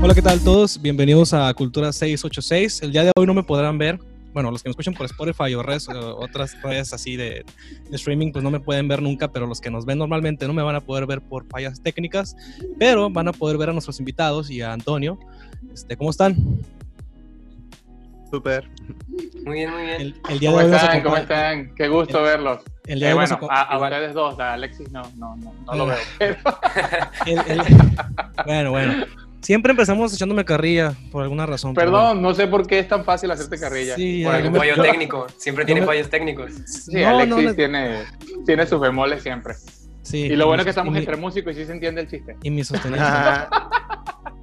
Hola, ¿qué tal todos? Bienvenidos a Cultura 686. El día de hoy no me podrán ver. Bueno, los que me escuchan por Spotify o redes, o otras redes así de, de streaming, pues no me pueden ver nunca, pero los que nos ven normalmente no me van a poder ver por fallas técnicas, pero van a poder ver a nuestros invitados y a Antonio. Este, ¿Cómo están? Súper. Muy bien, muy bien. El, el día de ¿Cómo hoy están? ¿Cómo están? Qué gusto verlos. el día Eh, de hoy nos bueno, a, a ustedes dos, a Alexis no, no, no, no lo Ah. veo. pero- El- el- bueno, bueno. Siempre empezamos echándome carrilla por alguna razón. pero Perdón, no sé por qué es tan fácil hacerte carrilla. Sí, Por algún me- Fallo técnico, siempre tiene me- fallos técnicos. Sí, No, Alexis no, no. tiene, tiene sus bemoles siempre. Sí, Y lo bueno es que estamos mi- entre músicos y sí se entiende el chiste. Y mi sostenible.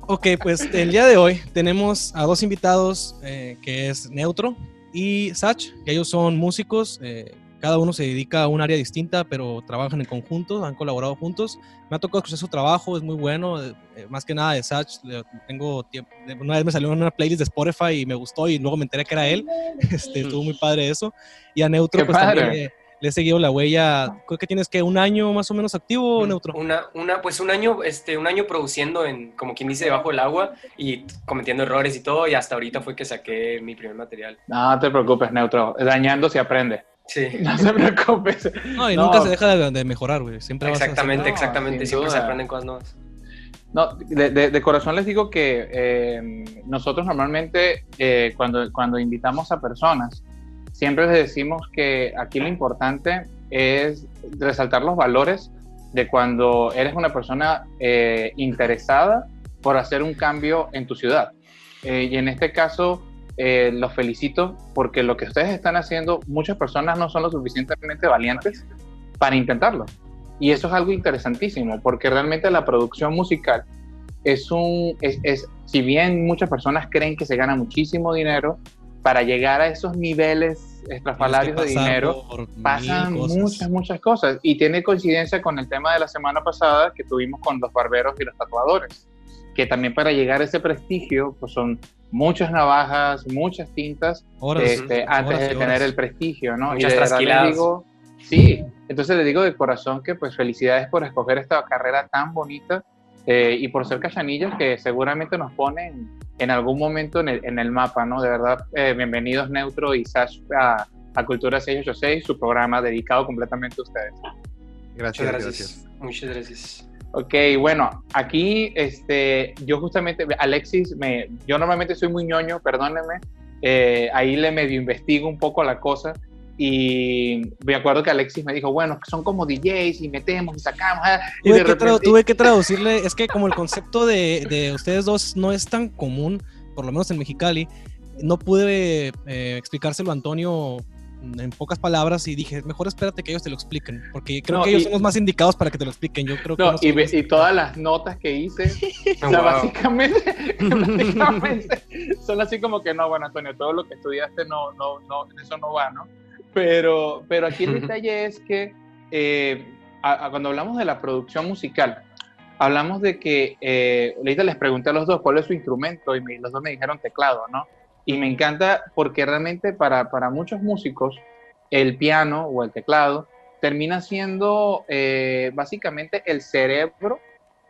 Ok, pues el día de hoy tenemos a dos invitados, eh, que es Neutro y Sach, que ellos son músicos, eh, cada uno se dedica a un área distinta, pero trabajan en conjunto, han colaborado juntos. Me ha tocado escuchar su trabajo, es muy bueno, eh, eh, más que nada de Sach, tengo tiempo, una vez me salió en una playlist de Spotify y me gustó y luego me enteré que era él, este, estuvo muy padre eso. Y a Neutro, Qué pues padre. también eh, le he seguido la huella, creo que tienes que un año más o menos activo, Neutro. Una, una, pues un año, este, un año produciendo en, como quien dice, debajo del agua y cometiendo errores y todo, y hasta ahorita fue que saqué mi primer material. No te preocupes, Neutro. Dañando se aprende. Sí, No te preocupes. No, y No. nunca se deja de, de mejorar, güey. Siempre vas a exactamente, no, exactamente. Siempre se duda. aprenden cosas nuevas. No, de, de- de corazón les digo que eh, nosotros normalmente eh, cuando, cuando invitamos a personas, siempre les decimos que aquí lo importante es resaltar los valores de cuando eres una persona eh, interesada por hacer un cambio en tu ciudad. Eh, y en este caso, eh, los felicito porque lo que ustedes están haciendo, muchas personas no son lo suficientemente valientes para intentarlo. Y eso es algo interesantísimo, porque realmente la producción musical es un, es, es- si bien muchas personas creen que se gana muchísimo dinero, para llegar a esos niveles estrafalarios de dinero, pasan muchas, muchas cosas. Y tiene coincidencia con el tema de la semana pasada que tuvimos con los barberos y los tatuadores, que también para llegar a ese prestigio, pues son muchas navajas, muchas tintas, Horas, este, antes horas y de tener horas. el prestigio, ¿no? Muchas de verdad les digo, sí, entonces le digo de corazón que pues felicidades por escoger esta carrera tan bonita eh, y por ser Cachanillas que seguramente nos ponen en algún momento en el, en el mapa, ¿no? De verdad, eh, bienvenidos Neutro y Sash a, a Cultura 686, su programa dedicado completamente a ustedes. Gracias, gracias. gracias. Muchas gracias. Ok, bueno, aquí este, yo justamente, Alexis, me, yo normalmente soy muy ñoño, perdónenme, eh, ahí le medio investigo un poco la cosa y me acuerdo que Alexis me dijo, bueno, que son como DJs y metemos y sacamos. ah, y Tuve de que, repente- tuve que traducirle, es que como el concepto de, de ustedes dos no es tan común, por lo menos en Mexicali, no pude eh, explicárselo a Antonio en pocas palabras y dije, mejor espérate que ellos te lo expliquen, porque creo No, que ellos y- son los más indicados para que te lo expliquen. Yo creo que No, no y, ve- todas las notas que hice, o sea, Wow. básicamente, básicamente son así como que no, bueno, Antonio, todo lo que estudiaste no, no, no, eso no va, ¿no? Pero, pero aquí el detalle es que eh, a- a cuando hablamos de la producción musical, hablamos de que, eh, ahorita les pregunté a los dos cuál es su instrumento y me- los dos me dijeron teclado, ¿no? Y me encanta porque realmente para, para muchos músicos el piano o el teclado termina siendo eh, básicamente el cerebro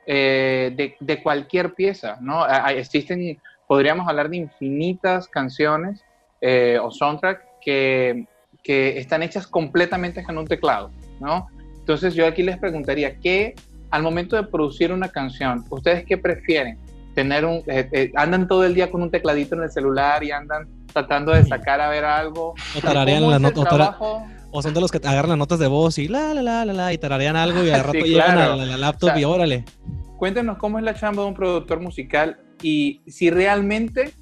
eh, de, de cualquier pieza, ¿no? Existen, podríamos hablar de infinitas canciones eh, o soundtrack que, que están hechas completamente con un teclado, ¿no? Entonces yo aquí les preguntaría, ¿qué al momento de producir una canción, ustedes qué prefieren? Tener un, eh, eh, andan todo el día con un tecladito en el celular y andan tratando de sacar a ver algo. o tararean ¿Cómo la nota, o, son de los que agarran las notas de voz y la, la, la, la, la, y tararean algo y al rato Sí, llegan claro. a la, la laptop O sea, y órale. Cuéntenos cómo es la chamba de un productor musical y si realmente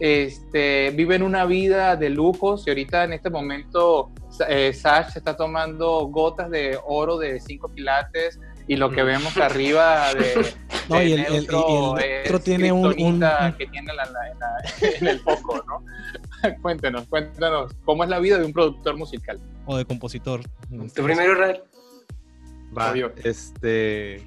este, viven una vida de lujo, si ahorita en este momento eh, Sash se está tomando gotas de oro de 5 quilates y lo que vemos arriba de, No, de y el- el- y el neutro tiene un- un- que tiene la- la- en, la- en el foco, ¿no? cuéntenos, cuéntanos, ¿cómo es la vida de un productor musical? O de compositor. Tu primero, Israel. Va, este.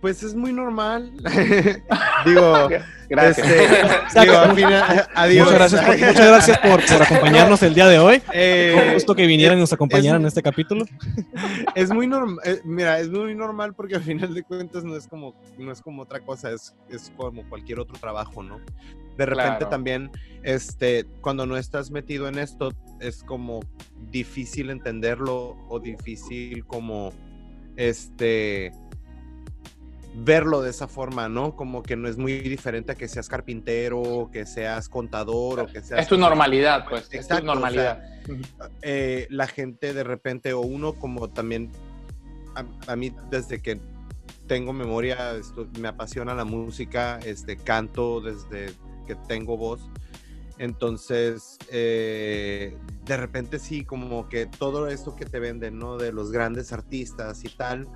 Pues es muy normal. digo, Gracias. este, digo, al final, adiós. Muchas gracias, por, muchas gracias por, por acompañarnos el día de hoy. Eh, Con gusto que vinieran y nos acompañaran es- en este capítulo. es muy normal, mira, es muy normal porque al final de cuentas no es como, no es como otra cosa, es, es como cualquier otro trabajo, ¿no? De repente Claro. también, este, cuando no estás metido en esto, es como difícil entenderlo o difícil como, este, verlo de esa forma, ¿no? Como que no es muy diferente a que seas carpintero, que seas contador o que seas... Es tu normalidad, pues. Es Exacto, tu o normalidad. eh, la gente de repente, o uno como también, a, a mí desde que tengo memoria, esto- me apasiona la música, este, canto desde que tengo voz. Entonces, eh, de repente sí, como que todo esto que te venden, ¿no? De los grandes artistas y tal,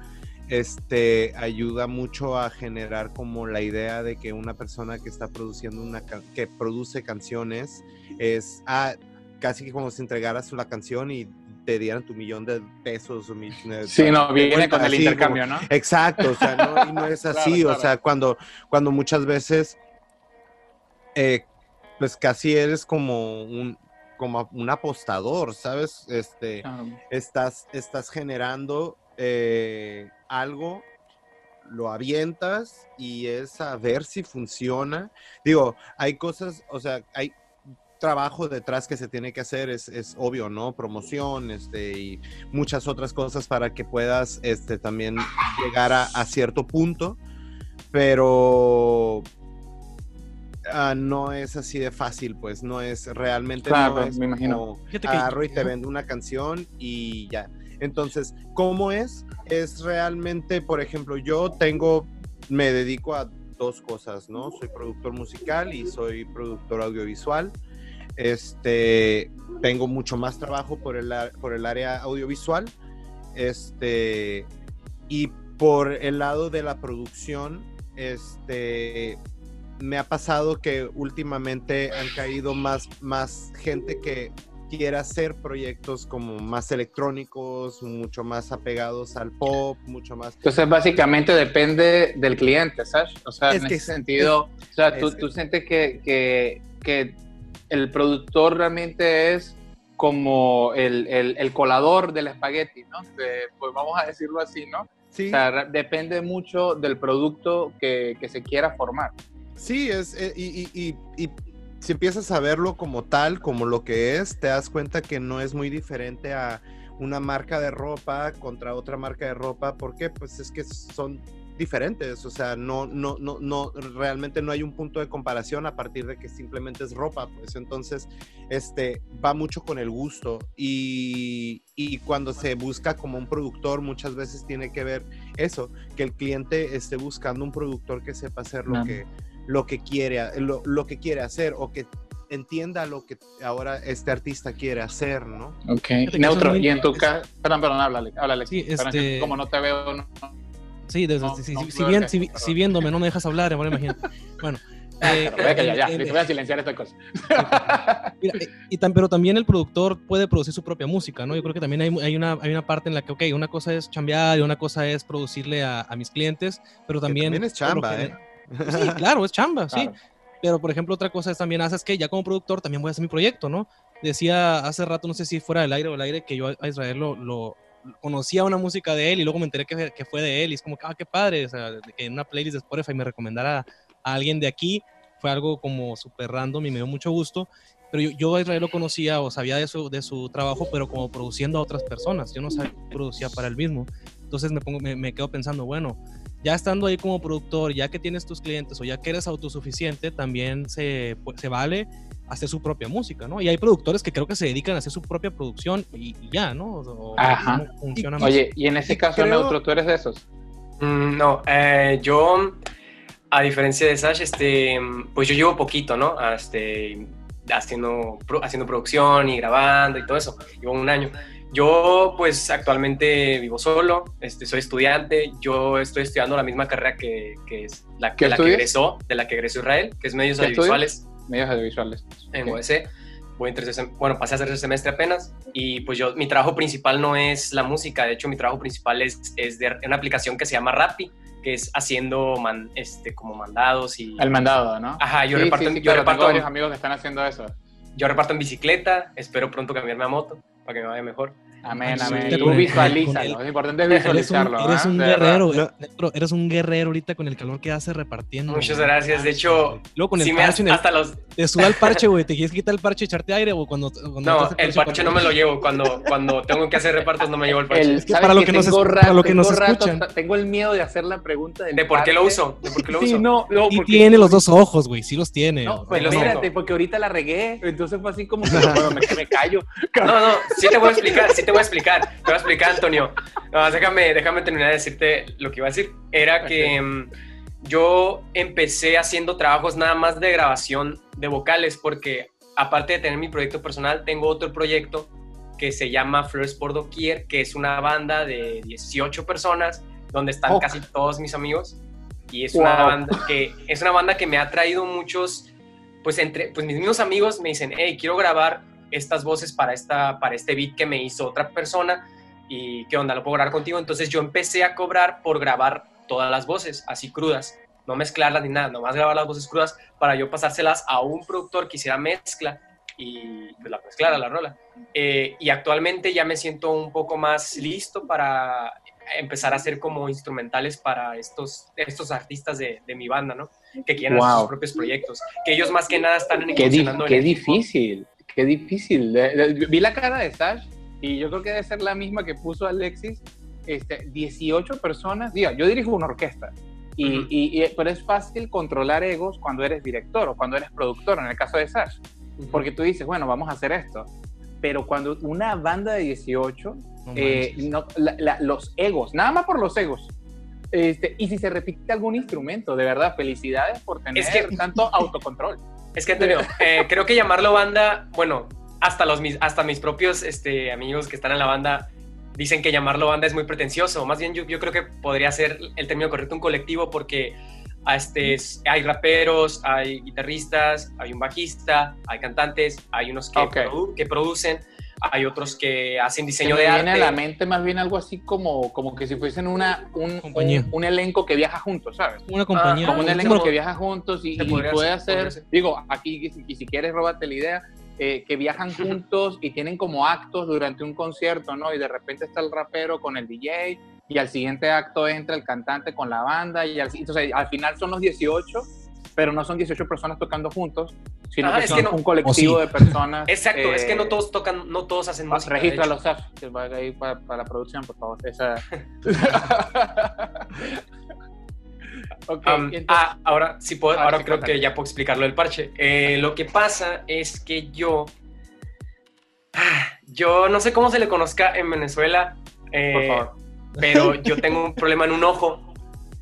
este, ayuda mucho a generar como la idea de que una persona que está produciendo una, que produce canciones, es, ah, casi que como si entregaras la canción y te dieran tu millón de pesos. O mi- eh, Sí, no, de viene con el así intercambio, como- ¿no? Exacto, o sea, no, y no es Claro, así, o claro. sea, cuando, cuando muchas veces, eh, pues casi eres como un, como un apostador, ¿sabes? Este, estás, estás generando eh, algo, lo avientas y es a ver si funciona. Digo, hay cosas, o sea, hay trabajo detrás que se tiene que hacer, es, es obvio, ¿no? Promoción, este, y muchas otras cosas para que puedas, este, también llegar a, a cierto punto, pero ah, no es así de fácil, pues, no es realmente, Claro, no es me imagino. como agarro y te vendo una canción y ya. Entonces, ¿cómo es? Es realmente, por ejemplo, yo tengo, me dedico a dos cosas, ¿no? Soy productor musical y soy productor audiovisual. Este, tengo mucho más trabajo por el, por el área audiovisual. Este, y por el lado de la producción, este, me ha pasado que últimamente han caído más, más gente que quiere hacer proyectos como más electrónicos, mucho más apegados al pop, mucho más... Entonces, básicamente depende del cliente, ¿sabes? O sea, Es en que ese es- sentido, o sea, tú, es- tú sientes que, que, que el productor realmente es como el, el, el colador del espagueti, ¿no? De- pues vamos a decirlo así, ¿no? Sí, O sea, depende mucho del producto que, que se quiera formar. sí, es, eh, y, y- y- y si empiezas a verlo como tal, como lo que es, te das cuenta que no es muy diferente a una marca de ropa contra otra marca de ropa, ¿por qué? Pues es que son diferentes, o sea, no, no, no, no, realmente no hay un punto de comparación a partir de que simplemente es ropa, pues entonces, este, va mucho con el gusto y, y cuando se busca como un productor, muchas veces tiene que ver eso, que el cliente esté buscando un productor que sepa hacer lo que, lo que quiere, lo, lo que quiere hacer o que entienda lo que ahora este artista quiere hacer, ¿no? Ok. Neutro, y en tu caso, perdón, perdón, háblale, háblale. Sí, este- Como no te veo, no- Sí, desde- No, si, no, si- bien, si, si viéndome no me dejas hablar, ahora imagínate. Bueno. eh, ya, ya, en- te voy a silenciar esta cosa. Mira, eh, y tan, pero también el productor puede producir su propia música, ¿no? Yo creo que también hay, hay, una, hay una parte en la que, ok, una cosa es chambear y una cosa es producirle a, a mis clientes, pero Que también... también es chamba, ¿eh? Sí, claro, es chamba, sí. Claro. Pero, por ejemplo, otra cosa es también, haces que ya como productor también voy a hacer mi proyecto, ¿no? Decía hace rato, no sé si fuera del aire o el aire, que yo a Israel lo, lo- conocía una música de él y luego me enteré que, que fue de él y es como ah, qué padre, o sea, que en una playlist de Spotify me recomendara a alguien de aquí, fue algo como súper random y me dio mucho gusto. Pero yo, yo a Israel lo conocía o sabía de su, de su trabajo, pero como produciendo a otras personas. Yo no sabía que producía para él mismo. Entonces me, pongo, me, me quedo pensando, bueno, ya estando ahí como productor, ya que tienes tus clientes o ya que eres autosuficiente, también se, pues, se vale hacer su propia música, ¿no? Y hay productores que creo que se dedican a hacer su propia producción y, y ya, ¿no? O- Ajá. ¿cómo funciona más? Oye, y en ese Y caso, creo- Neutro, tú eres de esos. Mm, no, eh, yo, a diferencia de Sash, este, pues yo llevo poquito, ¿no? Este, haciendo, haciendo producción y grabando y todo eso. Llevo un año. Yo, pues, actualmente vivo solo, este, soy estudiante. Yo estoy estudiando la misma carrera que, que es la, ¿Qué de la que egresó, de la que egresó Israel, que es medios ¿Qué estudias? audiovisuales Medios audiovisuales. en Ok. UAC. Voy en tercer sem- bueno, pasé a tercer semestre apenas y pues yo, mi trabajo principal no es la música, de hecho mi trabajo principal es, es de una aplicación que se llama Rappi, que es haciendo man- este, como mandados y... El mandado, ¿no? Ajá, yo Sí, reparto, sí, sí, yo, claro, tengo reparto, varios amigos que están haciendo eso. yo reparto en bicicleta, espero pronto cambiarme a moto para que me vaya mejor. Amén, Sí, amén. Tú el- visualízalo. el- Es importante Eres un, visualizarlo. eres un guerrero. Neutro, eres un guerrero ahorita con el calor que hace repartiendo. Muchas güey. gracias, de hecho, Luego con el sí me parche, el- hasta los... te suda el parche, güey. ¿Te quieres quitar el parche y echarte aire o cuando, cuando No, el parche no me lo llevo, cuando, cuando tengo que hacer repartos no me llevo el parche. El- Es que ¿sabes para lo que nos es- rato- para lo que tengo nos rato- escuchan. Tengo el miedo de hacer la pregunta del ¿De por qué lo uso? ¿De por qué lo Sí, uso? no, no, Y porque- tiene los dos ojos, güey. Sí los tiene. No, pues espérate, porque ahorita la regué. Entonces fue así como que me callo. No, no, sí te voy a explicar, sí te voy a explicar. Te voy a explicar, Antonio. No, déjame, déjame terminar de decirte lo que iba a decir. Era que mm, yo empecé haciendo trabajos nada más de grabación de vocales, porque aparte de tener mi proyecto personal, tengo otro proyecto que se llama Flores por Doquier, que es una banda de 18 personas, donde están Oh. casi todos mis amigos. Y es una Wow. banda que es una banda que me ha traído muchos, pues entre, pues mis mismos amigos me dicen, hey, quiero grabar estas voces para, esta, para este beat que me hizo otra persona y qué onda, lo puedo grabar contigo. Entonces yo empecé a cobrar por grabar todas las voces, así crudas, no mezclarlas ni nada, nomás grabar las voces crudas para yo pasárselas a un productor que hiciera mezcla y pues la mezclara la rola. Eh, y actualmente ya me siento un poco más listo para empezar a hacer como instrumentales para estos, estos artistas de, de mi banda, ¿no? Que quieren hacer Wow. sus propios proyectos, que ellos más que nada están en Qué, di- qué difícil, qué difícil. Vi la cara de Sash y yo creo que debe ser la misma que puso Alexis. Este, 18 personas, diga, yo dirijo una orquesta, y, Ujú. y- y- pero es fácil controlar egos cuando eres director o cuando eres productor, en el caso de Sash, porque tú dices, bueno, vamos a hacer esto. Pero cuando una banda de 18, No eh, no, la- la- los egos, nada más por los egos. Este, y si se repite algún instrumento, de verdad, felicidades por tener Es que- tanto autocontrol. Es que Antonio, eh, creo que llamarlo banda, bueno, hasta los mis, hasta mis propios este, amigos que están en la banda dicen que llamarlo banda es muy pretencioso. Más bien yo, yo creo que podría ser el término correcto un colectivo porque a este, es- hay raperos, hay guitarristas, hay un bajista, hay cantantes, hay unos que, Ok. produ- que producen, hay otros que hacen Se diseño me de viene arte. a la mente más bien algo así como, como que si fuesen una, un, Compañía. un, un elenco que viaja juntos, ¿sabes? Una compañía. Como un Ah, elenco que viaja juntos y, y puede hacer, podría hacer, ser. digo, aquí, y si- y si quieres, róbate la idea, eh, que viajan juntos y tienen como actos durante un concierto, ¿no? Y de repente está el rapero con el DJ y al siguiente acto entra el cantante con la banda y al, entonces al final son los 18, pero no son 18 personas tocando juntos, sino Ah, que es son que no- un colectivo sí. de personas. Exacto, es que no eh, todos tocan, no todos hacen música. los apps que va ahí para, para la producción, por favor. Esa... Um, entonces- ah, ahora sí puedo, Ahora creo que ya puedo explicarlo del parche. Eh, lo que pasa es que yo, yo no sé cómo se le conozca en Venezuela, eh, por favor. pero yo tengo un problema en un ojo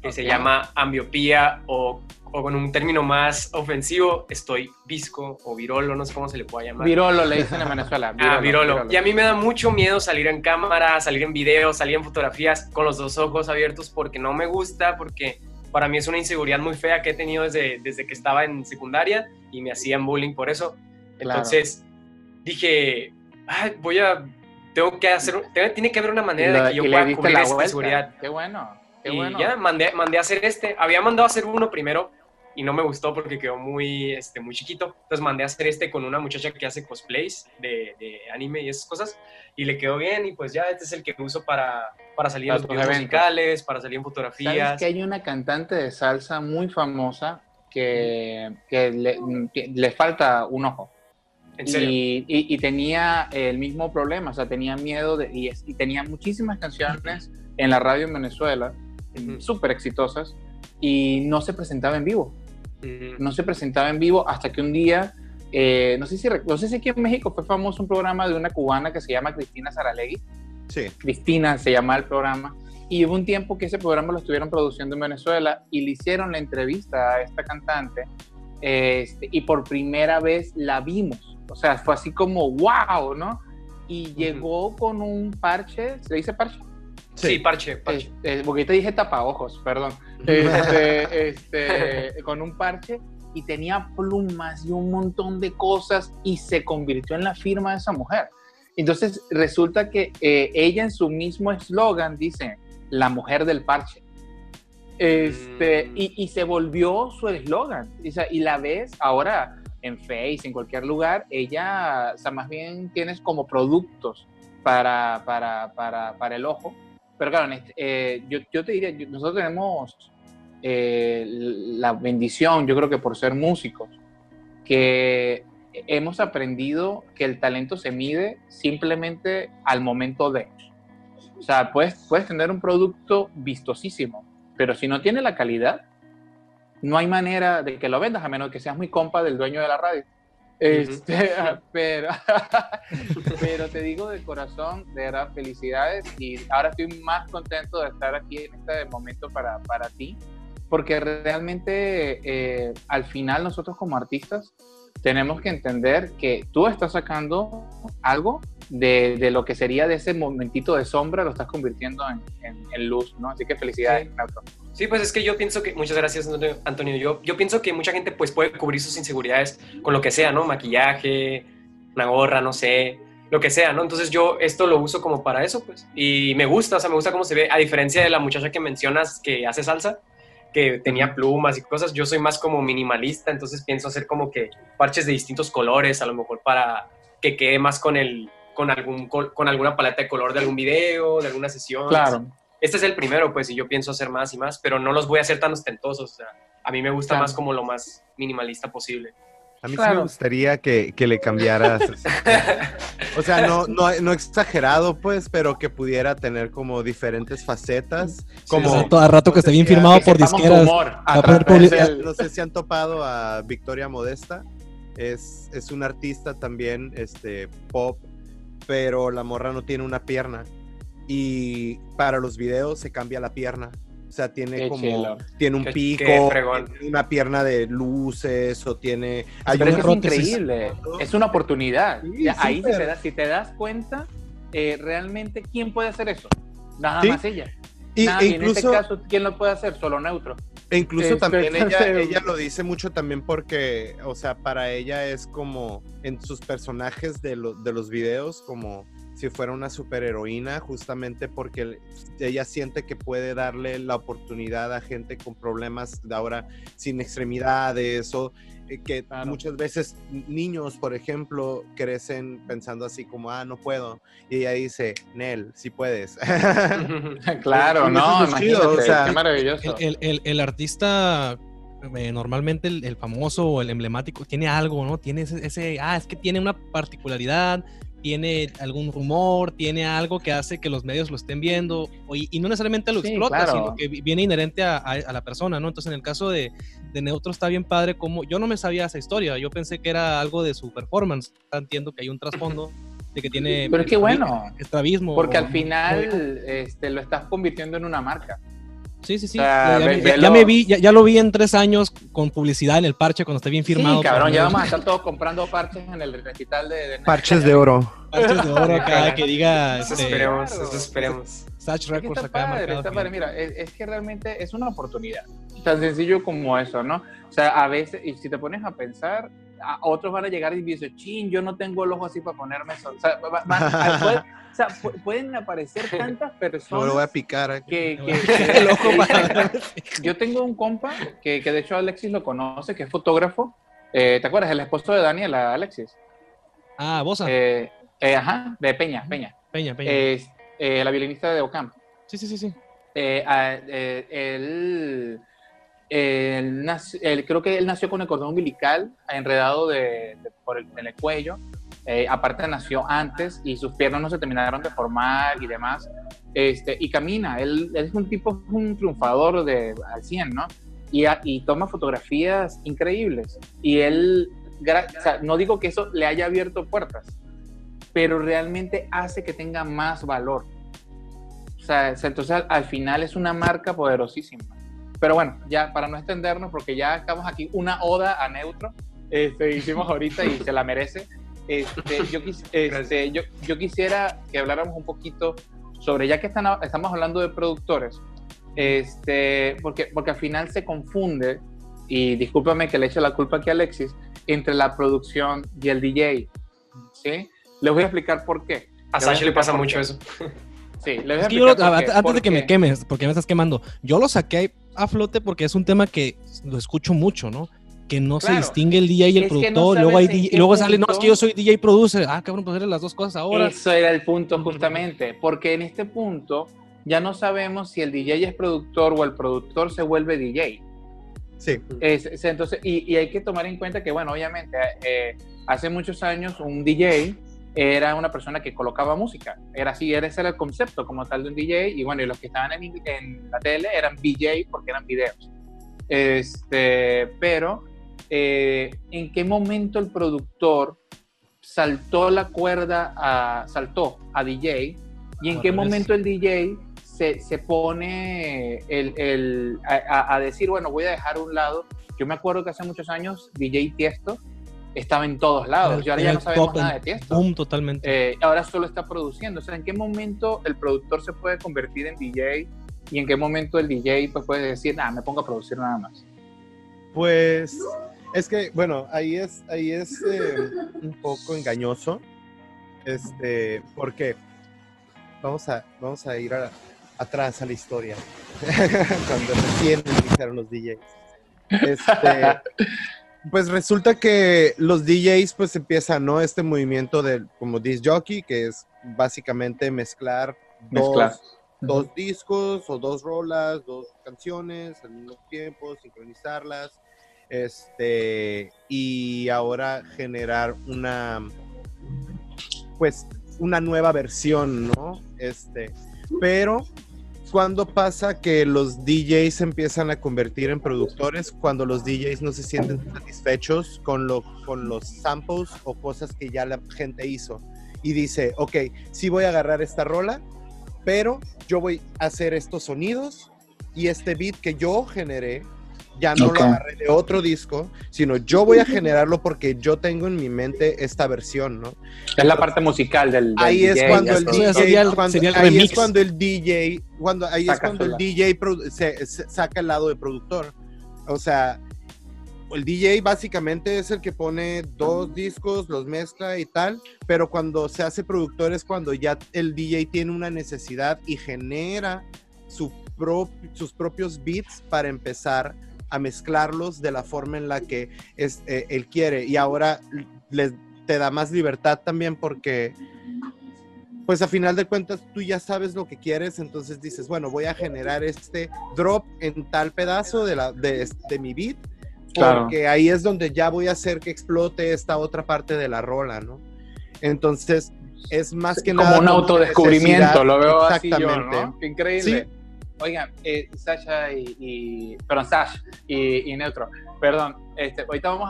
que se llama ambiopía o, o con un término más ofensivo, estoy visco o virolo, no sé cómo se le pueda llamar. Virolo le dicen en Venezuela. Ah, virolo. Y a mí me da mucho miedo salir en cámara, salir en videos, salir en fotografías con los dos ojos abiertos porque no me gusta, porque para mí es una inseguridad muy fea que he tenido desde, desde que estaba en secundaria y me hacían bullying por eso. Claro. Entonces dije, "Ay, voy a, tengo que hacer, tiene- que haber una manera Lo- de que yo pueda cubrir la esta inseguridad. Qué bueno. Qué y bueno. ya mandé, mandé a hacer este. Había mandado a hacer uno primero y no me gustó porque quedó muy, este, muy chiquito. Entonces mandé a hacer este con una muchacha que hace cosplays de, de anime y esas cosas. Y le quedó bien y pues ya este es el que uso para, para salir Para en los videos eventos. musicales, para salir en ¿Sabes fotografías. que hay una cantante de salsa muy famosa que, que le, que le falta un ojo? En serio. Y, y- y tenía el mismo problema, o sea, tenía miedo de, y, y tenía muchísimas canciones en la radio en Venezuela, Ujú. súper exitosas, y no se presentaba en vivo. No se presentaba en vivo hasta que un día, eh, no, sé si, no sé si aquí en México fue famoso un programa de una cubana que se llama Cristina Saralegui. Sí. Cristina se llama el programa. Y hubo un tiempo que ese programa lo estuvieron produciendo en Venezuela y le hicieron la entrevista a esta cantante. este, y por primera vez la vimos. O sea, fue así como, wow, ¿no? Y llegó con un parche, ¿se dice parche? Sí, parche, parche. Este, porque te dije tapaojos, perdón. Este, este, con un parche y tenía plumas y un montón de cosas y se convirtió en la firma de esa mujer. Entonces resulta que eh, ella en su mismo eslogan dice, la mujer del parche. Este, y, y se volvió su eslogan. Y, y la ves ahora en Face, en cualquier lugar, ella, o sea, más bien tienes como productos para, para, para, para el ojo. Pero claro, este, eh, yo, yo, te diría, nosotros tenemos eh, la bendición, yo creo que por ser músicos, que hemos aprendido que el talento se mide simplemente al momento de. O sea, puedes, puedes tener un producto vistosísimo, pero si no tiene la calidad, no hay manera de que lo vendas, a menos que seas muy compa del dueño de la radio. Este, pero, pero te digo de corazón, de verdad, felicidades y ahora estoy más contento de estar aquí en este momento para, para ti, porque realmente eh, al final nosotros como artistas tenemos que entender que tú estás sacando algo de, de lo que sería de ese momentito de sombra, lo estás convirtiendo en, en- en luz, ¿no? Así que felicidades, Sí. Sí, pues es que yo pienso que, muchas gracias Antonio- yo, yo pienso que mucha gente pues puede cubrir sus inseguridades con lo que sea, ¿no? Maquillaje, una gorra, no sé, lo que sea, ¿no? Entonces yo esto lo uso como para eso, pues, y me gusta, o sea, me gusta cómo se ve, a diferencia de la muchacha que mencionas que hace salsa, que tenía plumas y cosas, yo soy más como minimalista, entonces pienso hacer como que parches de distintos colores, a lo mejor para que quede más con el, con algún, con alguna paleta de color de algún video, de alguna sesión. Claro. Este es el primero, pues, y yo pienso hacer más y más, pero no los voy a hacer tan ostentosos. O sea, a mí me gusta Claro. más como lo más minimalista posible. A mí sí me gustaría que, que le cambiaras. o sea, no, no, no exagerado, pues, pero que pudiera tener como diferentes facetas. Como O sea, todo a rato que esté bien no sé si firmado por disqueras. No sé si han topado a Victoria Modesta. Es, es una artista también, este, pop, pero la morra no tiene una pierna. Y para los videos se cambia la pierna. O sea, tiene Qué como, chilo. tiene un Qué- pico, qué fregón. tiene una pierna de luces o tiene... hay Pero es increíble, es una oportunidad. Sí, Ahí si te, das, si te das cuenta, eh, realmente, ¿quién puede hacer eso? Nada Sí. más ella. Y, Nada, e y en este incluso, caso, ¿quién lo puede hacer? Solo neutro. e incluso este, también ella, ella lo dice mucho también porque, o sea, para ella es como en sus personajes de, lo- de los videos, como si fuera una superheroína, justamente porque ella siente que puede darle la oportunidad a gente con problemas de ahora sin extremidades o eh, que Claro. muchas veces niños, por ejemplo, crecen pensando así como, ah, no puedo. Y ella dice, Nel, sí puedes. claro, no, es lo chido, imagínate, o sea, qué maravilloso. El, el- el- el artista, eh, normalmente el, el famoso o el emblemático, tiene algo, ¿no? Tiene ese, ese- ah, es que tiene una particularidad, tiene algún rumor, tiene algo que hace que los medios lo estén viendo, y, y no necesariamente lo Sí, explota, claro. sino que vi- viene inherente a, a- a la persona, ¿no? Entonces, en el caso de, de Neutro está bien padre como, yo no me sabía esa historia, yo pensé que era algo de su performance, entiendo que hay un trasfondo de que tiene... Pero es que bueno, Estrabismo. porque o- al final este, lo estás convirtiendo en una marca. Sí, sí, sí. O sea, ya, ve- ya- ya velo. me vi, ya, ya lo vi en tres años con publicidad en el parche cuando esté bien firmado. sí, cabrón, ya vamos a estar todos comprando parches en el recital de... de Parches de oro. Parches de oro acá que diga Eso este, esperemos, eso esperemos. Satch Es que Records está acá padre, marcado está aquí. padre. Mira, es, es que realmente es una oportunidad. Tan sencillo como eso, ¿no? O sea, a veces, y si te pones a pensar, a otros van a llegar y dicen, chin, yo no tengo el ojo así para ponerme eso. O sea, va- va- puede- o sea, pu- pueden aparecer tantas No personas lo voy a picar. aquí. que, que- El ojo para- Yo tengo un compa que, que de hecho Alexis lo conoce, que es fotógrafo. Eh, ¿Te acuerdas? El esposo de Daniela, Alexis. Ah, Bosa. Eh, eh, ajá, de Peña, Peña. Peña, Peña. Es, eh, la violinista de Ocampo. sí, sí, sí, sí. Eh, a- eh, él, él él- creo que él nació con el cordón umbilical enredado de, de- por el, en el cuello. Eh, aparte nació antes y sus piernas no se terminaron de formar y demás. Este, y camina, él, él es un tipo, un triunfador de, al 100, ¿no? Y, a- y toma fotografías increíbles. Y él, o sea, no digo que eso le haya abierto puertas, pero realmente hace que tenga más valor. O sea, se- entonces al, al final es una marca poderosísima. Pero bueno, ya para no extendernos, porque ya estamos aquí, una oda a Neutro, este, hicimos ahorita y se la merece. Este, yo, quis- este, yo, yo quisiera que habláramos un poquito sobre, ya que están, estamos hablando de productores, este, porque, porque al final se confunde, y discúlpame que le eche la culpa aquí a Alexis, entre la producción y el DJ. ¿sí? Les voy a explicar por qué. A Les voy a Sashi le pasa explicar mucho qué. eso. Sí, les voy a Es que yo explicar por qué, antes de que me quemes, porque me estás quemando, yo lo saqué a flote porque es un tema que lo escucho mucho, ¿no? Que no se distingue el DJ y el Es que no productor, luego, hay DJ luego sale, no, es que yo soy DJ producer, ah, cabrón, pues eres las dos cosas ahora. Eso era el punto justamente, porque en este punto ya no sabemos si el DJ es productor o el productor se vuelve DJ. Sí. Es- es- entonces, y, y hay que tomar en cuenta que, bueno, obviamente, eh, hace muchos años un DJ era una persona que colocaba música. Era así, era, ese era el concepto como tal de un DJ. Y bueno, y los que estaban en, en la tele eran VJ porque eran videos. Este, pero, eh, ¿en qué momento el productor saltó la cuerda a, saltó a DJ? ¿Y en qué momento el DJ se, se pone el, el- a, a- a decir, bueno, voy a dejar a un lado? Yo me acuerdo que hace muchos años DJ Tiesto estaba en todos lados. Y ahora ya no sabemos nada de Tiesto. Boom, totalmente. Eh, ahora solo está produciendo. O sea, ¿en qué momento el productor se puede convertir en DJ? ¿Y en qué momento el DJ pues, puede decir, nada, me pongo a producir nada más? Pues es que, bueno, ahí es, ahí es eh, un poco engañoso. Este, porque vamos a, vamos a ir a- atrás a la historia. Cuando recién iniciaron los DJs. Este, pues resulta que los DJs pues empiezan, ¿no? Este movimiento del como disc jockey, que es básicamente mezclar Mezclar. dos, dos discos o dos rolas, dos canciones al mismo tiempo, sincronizarlas, este, y ahora generar una, pues, una nueva versión, ¿no? Este, pero cuando pasa que los DJs empiezan a convertir en productores, cuando los DJs no se sienten satisfechos con, lo, con los samples o cosas que ya la gente hizo. Y dice, ok, sí voy a agarrar esta rola, pero yo voy a hacer estos sonidos y este beat que yo generé, ya no lo agarré de otro disco, sino yo voy a generarlo porque yo tengo en mi mente esta versión, ¿no? Es la parte musical del, del Ahí es DJ, cuando ya el DJ, sería el- cuando- sería el ahí es cuando el DJ, cuando ahí es Saca cuando el. DJ se, se- saca el lado de productor. O sea, el DJ básicamente es el que pone dos discos, los mezcla y tal, pero cuando se hace productor es cuando ya el DJ tiene una necesidad y genera su pro- sus propios beats para empezar a mezclarlos de la forma en la que es, eh, él quiere. Y ahora les, te da más libertad también porque, pues a final de cuentas, tú ya sabes lo que quieres, entonces dices, bueno, voy a generar este drop en tal pedazo de, la, de, de mi beat, Claro. porque ahí es donde ya voy a hacer que explote esta otra parte de la rola, ¿no? Entonces, es más que como nada... un como autodescubrimiento, necesidad. lo veo así yo, Exactamente. ¿no? Increíble. Oigan, eh, Sasha y, y- perdón, Sash y, y Neutro, perdón, este, ahorita vamos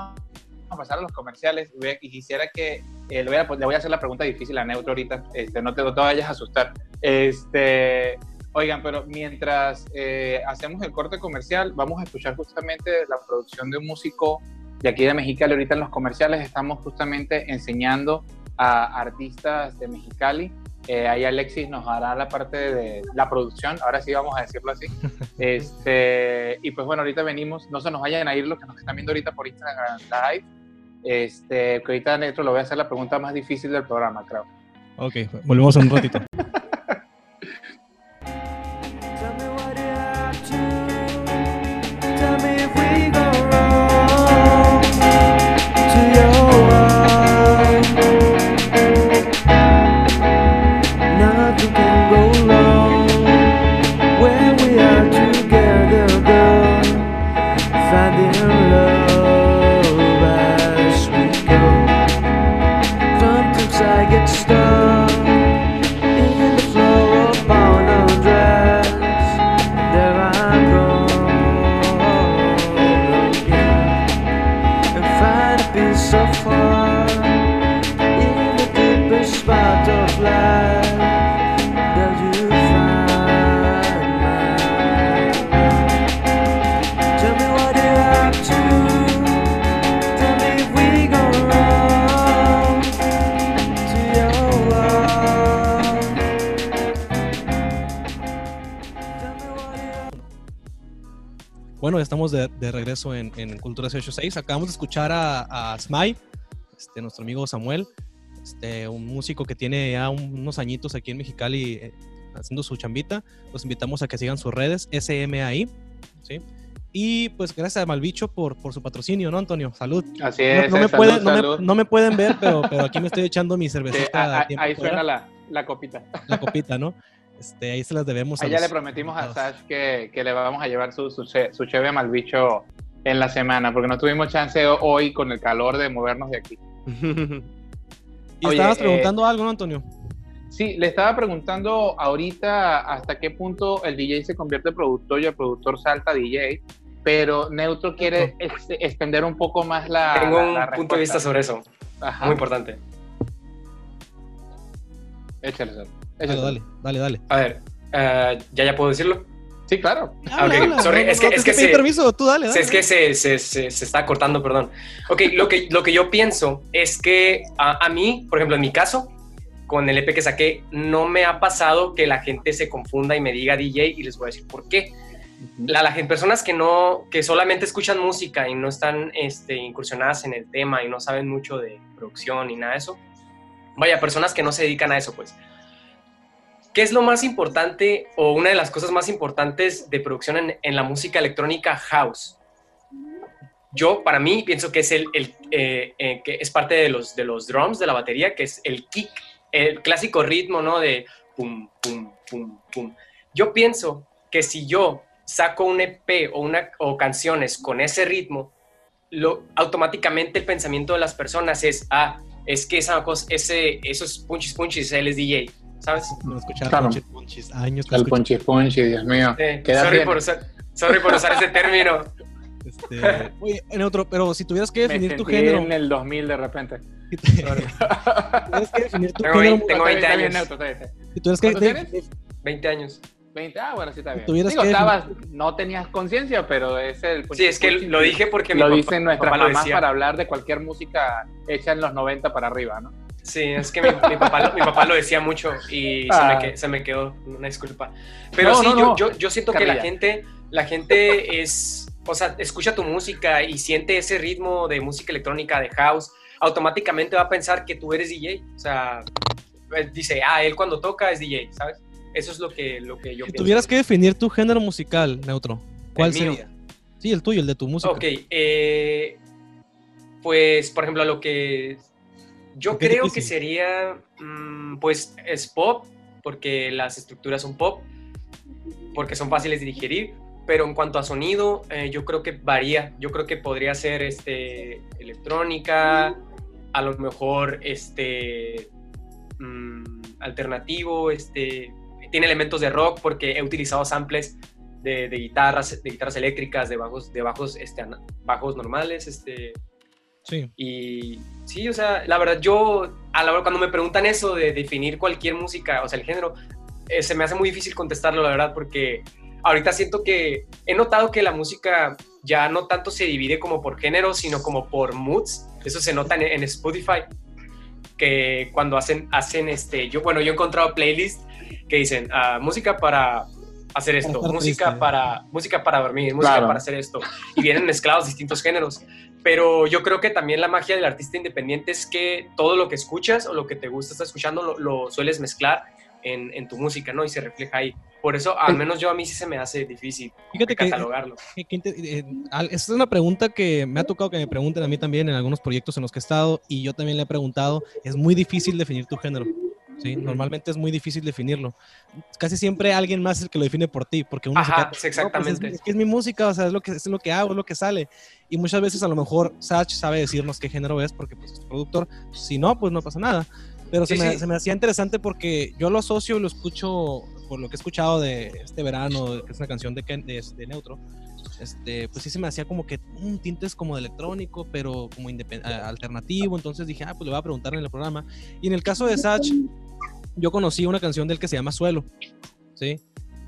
a pasar a los comerciales y quisiera que eh, le, voy a, le voy a hacer la pregunta difícil a Neutro ahorita, este, no, te, no te vayas a asustar. Este, oigan, pero mientras eh, hacemos el corte comercial, vamos a escuchar justamente la producción de un músico de aquí de Mexicali. Ahorita en los comerciales estamos justamente enseñando a artistas de Mexicali. Eh, ahí Alexis nos hará la parte de la producción, ahora sí vamos a decirlo así. Este, y pues bueno, ahorita venimos, no se nos vayan a ir los que nos están viendo ahorita por Instagram Live. Este, que ahorita Neto le voy a hacer la pregunta más difícil del programa, creo. Ok, volvemos en un ratito. regreso en, en Cultura 686. Acabamos de escuchar a, a Smile, este, nuestro amigo Samuel, este, un músico que tiene ya un- unos añitos aquí en Mexicali eh, haciendo su chambita. Los invitamos a que sigan sus redes, SMAI, ¿sí? Y pues gracias a Malbicho por, por su patrocinio, ¿no, Antonio? Salud. Así No, es. no me salud, pueden, no, me, salud. no me pueden ver, pero, pero aquí me estoy echando mi Sí, cervecita. a- a- a ahí fuera, suena la, la copita. la copita, ¿no? Este, ahí se las debemos a le los prometimos a. Sash que, que le vamos a llevar su, su, su cheve malbicho en la semana, porque no tuvimos chance hoy con el calor de movernos de aquí. Y Oye, estabas eh, preguntando algo, ¿no, Antonio? Sí, le estaba preguntando ahorita hasta qué punto el DJ se convierte en productor y el productor salta a DJ, pero Neutro quiere ex- extender un poco más la. Tengo la- un la punto de vista sobre eso, Ajá. muy importante. Échale. Dale, Échale. dale, dale, dale. A ver, eh, ¿ya ya puedo decirlo? Sí, claro. ok, sorry, es que- es que se- permiso, tú dale, dale. es que se, se, se, está cortando, perdón. Ok, lo que, lo que yo pienso es que a, a mí, por ejemplo, en mi caso, con el EP que saqué, no me ha pasado que la gente se confunda y me diga DJ y les voy a decir por qué. La, las personas que no, que solamente escuchan música y no están este, incursionadas en el tema y no saben mucho de producción ni nada de eso, vaya, personas que no se dedican a eso, pues. ¿Qué es lo más importante o una de las cosas más importantes de producción en, en la música electrónica house? Yo, para mí, pienso que es el, eh, eh, que es parte de los, de los drums, de la batería, que es el kick, el clásico ritmo, ¿no? De pum, pum, pum, pum. Yo pienso que si yo saco un EP o, una, o canciones con ese ritmo, lo, automáticamente el pensamiento de las personas es, ah, es que esa cosa, ese, esos punchis punchis, él es DJ, ¿sabes? No escuchaba Claro. Ponchis, Ponchis, años que El escucho, ponchi ponchi, Dios mío. Eh, ¿Qué edad sorry, tiene? por usar, sorry por usar ese término. este, Oye, en otro, pero si tuvieras que Me definir tu sentí género, en el 2000 de repente. si tuvieras que definir tu Tengo género, veinte- tengo Está bien, 20 está bien, años. Neutro, bien, bien. si tuvieras que ¿Cuántos de- tienes? 20 años. 20, ah, bueno, sí está bien. tuvieras Digo, que estabas, no tenías conciencia, pero es el... Sí, es que lo dije porque mi Lo papá- dicen nuestras mamás para hablar de cualquier música hecha en los 90 para arriba, ¿no? Sí, es que mi, mi papá, lo- mi papá lo decía mucho y se, Ah. me, que- se me quedó una disculpa. Pero No, sí, no, yo, no. yo, yo siento que la gente, la gente es, o sea, escucha tu música y siente ese ritmo de música electrónica, de house, automáticamente va a pensar que tú eres DJ. O sea, dice, ah, él cuando toca es DJ, ¿sabes? Eso es lo que, lo que yo si pienso. tuvieras que definir tu género musical, Neutro, ¿cuál El mío. sería? Sí, el tuyo, el de tu música. Ok, eh, pues por ejemplo, lo que yo creo que sería, mm, pues es pop, porque las estructuras son pop, porque son fáciles de digerir, pero en cuanto a sonido, eh, yo creo que varía. Yo creo que podría ser este, electrónica, a lo mejor este, mm, alternativo, este, tiene elementos de rock porque he utilizado samples de, de guitarras, de guitarras eléctricas, de bajos, de bajos, este, bajos normales, este, Sí. y sí, o sea, la verdad, yo, a la hora cuando me preguntan eso de definir cualquier música, o sea, el género, eh, se me hace muy difícil contestarlo, la verdad, porque ahorita siento que he notado que la música ya no tanto se divide como por género, sino como por moods. Eso se nota en, en Spotify, que cuando hacen, hacen este, yo, bueno, yo he encontrado playlists que dicen ah, música para hacer esto, música triste. para, música para dormir, música Claro. para hacer esto, y vienen mezclados distintos géneros. Pero yo creo que también la magia del artista independiente es que todo lo que escuchas o lo que te gusta estar escuchando lo, lo sueles mezclar en, en tu música, ¿no? Y se refleja ahí. Por eso, al menos yo a mí sí se me hace difícil Fíjate que catalogarlo. Que- que eh, es una pregunta que me ha tocado que me pregunten a mí también en algunos proyectos en los que he estado y yo también le he preguntado. Es muy difícil definir tu género. ¿Sí? Normalmente es muy difícil definirlo. Casi siempre alguien más es el que lo define por ti, porque uno se Ajá, queda, sí, "No, pues es, exactamente. es que es mi música, o sea, es lo que, es lo que hago, es lo que sale. Y muchas veces a lo mejor Sach sabe decirnos qué género es porque pues, es productor. Si no, pues no pasa nada. Pero se, Sí, me, sí. se me hacía interesante porque yo lo asocio y lo escucho por lo que he escuchado de este verano, que es una canción de, Ken- de, de Neutro. Este, pues sí se me hacía como que un tintes como de electrónico, pero como alternativo. Entonces dije, ah, pues le voy a preguntar en el programa. Y en el caso de Sach, yo conocí una canción del que se llama Suelo, ¿sí?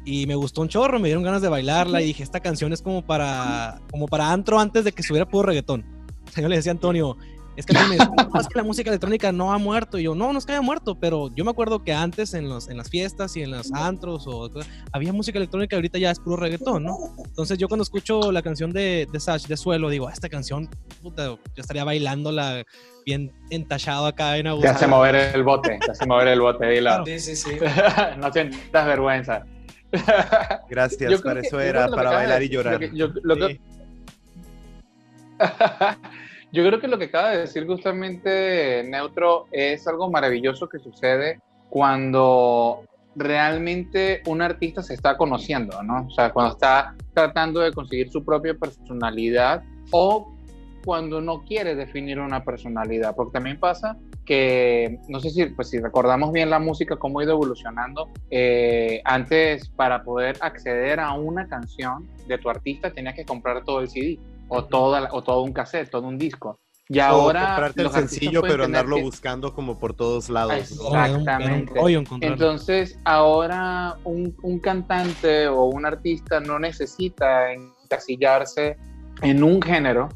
Y me gustó un chorro, me dieron ganas de bailarla y dije, esta canción es como para, como para antro antes de que estuviera puro reggaetón. O yo le decía a Antonio, es que, a mí me decía, "No, es que la música electrónica no ha muerto. Y yo, no, no es que haya muerto, pero yo me acuerdo que antes en, los, en las fiestas y en los antros o, había música electrónica y ahorita ya es puro reggaetón, ¿no? Entonces yo cuando escucho la canción de, de Sash, de Suelo, digo, "Ah, esta canción, puta, yo estaría bailándola bien entachado acá en Te Agustín. hace mover el bote, te hace mover el bote, dilo. Claro. Sí, sí, sí. no sientas vergüenza. Gracias, Yo para que- eso era, que que para bailar y llorar. lo que- yo- lo que- Sí. Yo creo que lo que acaba de decir justamente Neutro es algo maravilloso que sucede cuando realmente un artista se está conociendo, ¿no? O sea, cuando está tratando de conseguir su propia personalidad o cuando no quiere definir una personalidad, porque también pasa que, no sé si, pues, si recordamos bien la música, cómo ha ido evolucionando, eh, antes para poder acceder a una canción de tu artista tenías que comprar todo el CD o, toda, o todo un cassette, todo un disco. Y O ahora... comprarte el sencillo, pero andarlo que- buscando como por todos lados. un Exactamente. Entonces, ahora un, un cantante o un artista no necesita encasillarse en un género,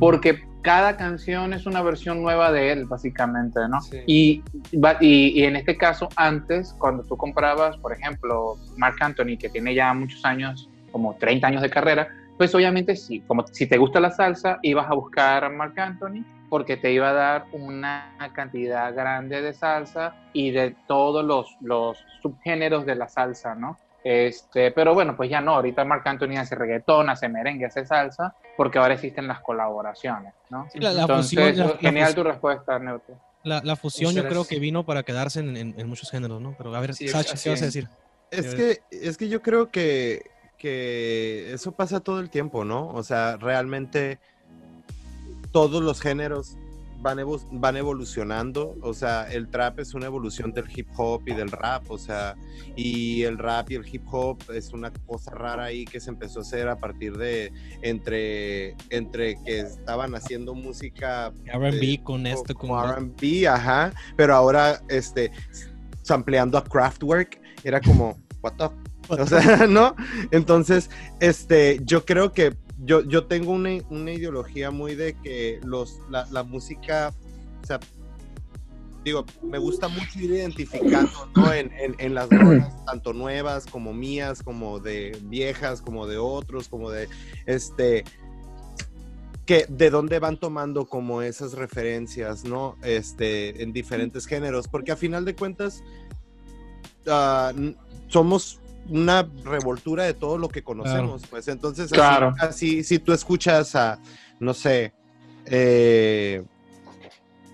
porque cada canción es una versión nueva de él, básicamente, ¿no? Sí. Y, y, y en este caso, antes, cuando tú comprabas, por ejemplo, Mark Anthony, que tiene ya muchos años, como 30 años de carrera, pues obviamente sí, como si te gusta la salsa, ibas a buscar a Mark Anthony porque te iba a dar una cantidad grande de salsa y de todos los, los subgéneros de la salsa, ¿no? Este, pero bueno, pues ya no, ahorita Mark Anthony hace reggaetón, hace merengue, hace salsa, porque ahora existen las colaboraciones, ¿no? Sí, la, la Entonces, fusión, la- genial tu respuesta, Neutro. La, la fusión yo creo que vino para quedarse en, en- en muchos géneros, ¿no? Pero a ver, Sí, Sacha, ¿qué vas a decir? Es que, es que yo creo que, que eso pasa todo el tiempo, ¿no? O sea, realmente todos los géneros van, evo- van evolucionando. O sea, el trap es una evolución del hip hop y del rap. O sea, y el rap y el hip hop es una cosa rara ahí que se empezó a hacer a partir de entre, entre que estaban haciendo música R&B con esto, con... como R&B, ajá, pero ahora este sampleando a Kraftwerk era como what the o sea, ¿no? Entonces, este yo creo que yo, yo tengo una, una ideología muy de que los la, la música o sea, digo, me gusta mucho ir identificando, ¿no? En, en, en las rolas, tanto nuevas como mías, como de viejas, como de otros, como de, este, que de dónde van tomando como esas referencias, ¿no? Este, en diferentes géneros, porque a final de cuentas, n- somos una revoltura de todo lo que conocemos, pues entonces, así- Claro. así, si tú escuchas a, no sé, eh,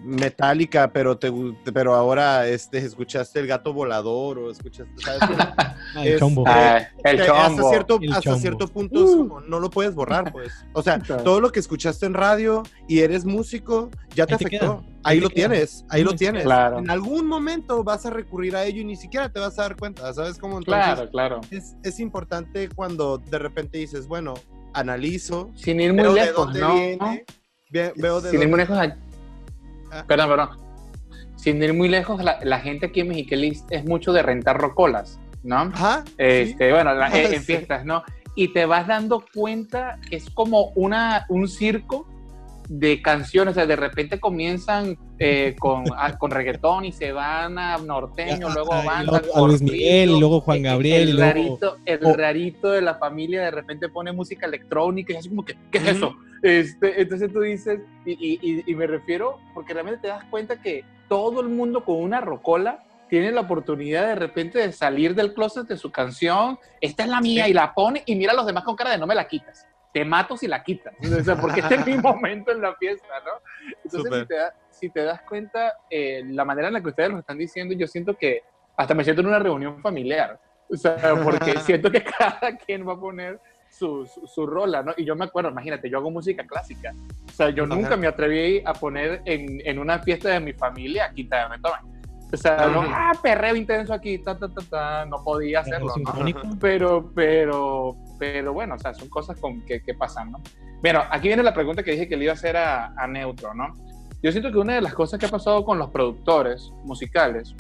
Metallica, pero te pero ahora este escuchaste el gato volador o escuchaste ¿sabes? Ah, el es- chombo. Ah, el hasta cierto, El hasta chombo. cierto punto es como, no lo puedes borrar, pues. O sea, todo lo que escuchaste en radio y eres músico, ya te Ahí te afectó. Ahí lo tienes, ahí lo Sí, tienes. claro. En algún momento vas a recurrir a ello y ni siquiera te vas a dar cuenta, ¿sabes cómo? Entonces, Claro, claro. es, es importante cuando de repente dices, bueno, analizo, Sin ir muy lejos, ¿no? viene, ve- veo de Sin ir muy lejos. a- Ah. Perdón, perdón. Sin ir muy lejos, la, la gente aquí en Mexicali es mucho de rentar rocolas, ¿no? Ajá, sí. Este, bueno, la- en, en Sí. fiestas, ¿no? Y te vas dando cuenta que es como una, un circo de canciones, o sea, de repente comienzan eh, con, a- con reggaetón y se van a norteño, Ah, luego ah, van luego al a Luis Miguel, y luego Juan el- Gabriel, y el, luego- rarito, el Oh. rarito de la familia de repente pone música electrónica y así como que, ¿qué es eso? Este, entonces tú dices, y, y- y- y me refiero, porque realmente te das cuenta que todo el mundo con una rocola tiene la oportunidad de repente de salir del closet de su canción, esta es la mía, y la pone y mira a los demás con cara de no me la quitas. Te mato si la quitas. O sea, porque este es mi momento en la fiesta, ¿no? Entonces, si te, da- si te das cuenta, eh, la manera en la que ustedes lo están diciendo, yo siento que hasta me siento en una reunión familiar. O sea, porque siento que cada quien va a poner su, su, su rola, ¿no? Y yo me acuerdo, imagínate, yo hago música clásica. O sea, yo nunca me atreví a poner en, en una fiesta de mi familia, aquí me toman. O sea, no, ah, perreo intenso aquí, ta, ta, ta, ta, no podía hacerlo, ¿no? Pero, pero, pero bueno, o sea, son cosas con que, que pasan, ¿no? Bueno, aquí viene la pregunta que dije que le iba a hacer a, a Neutro, ¿no? Yo siento que una de las cosas que ha pasado con los productores musicales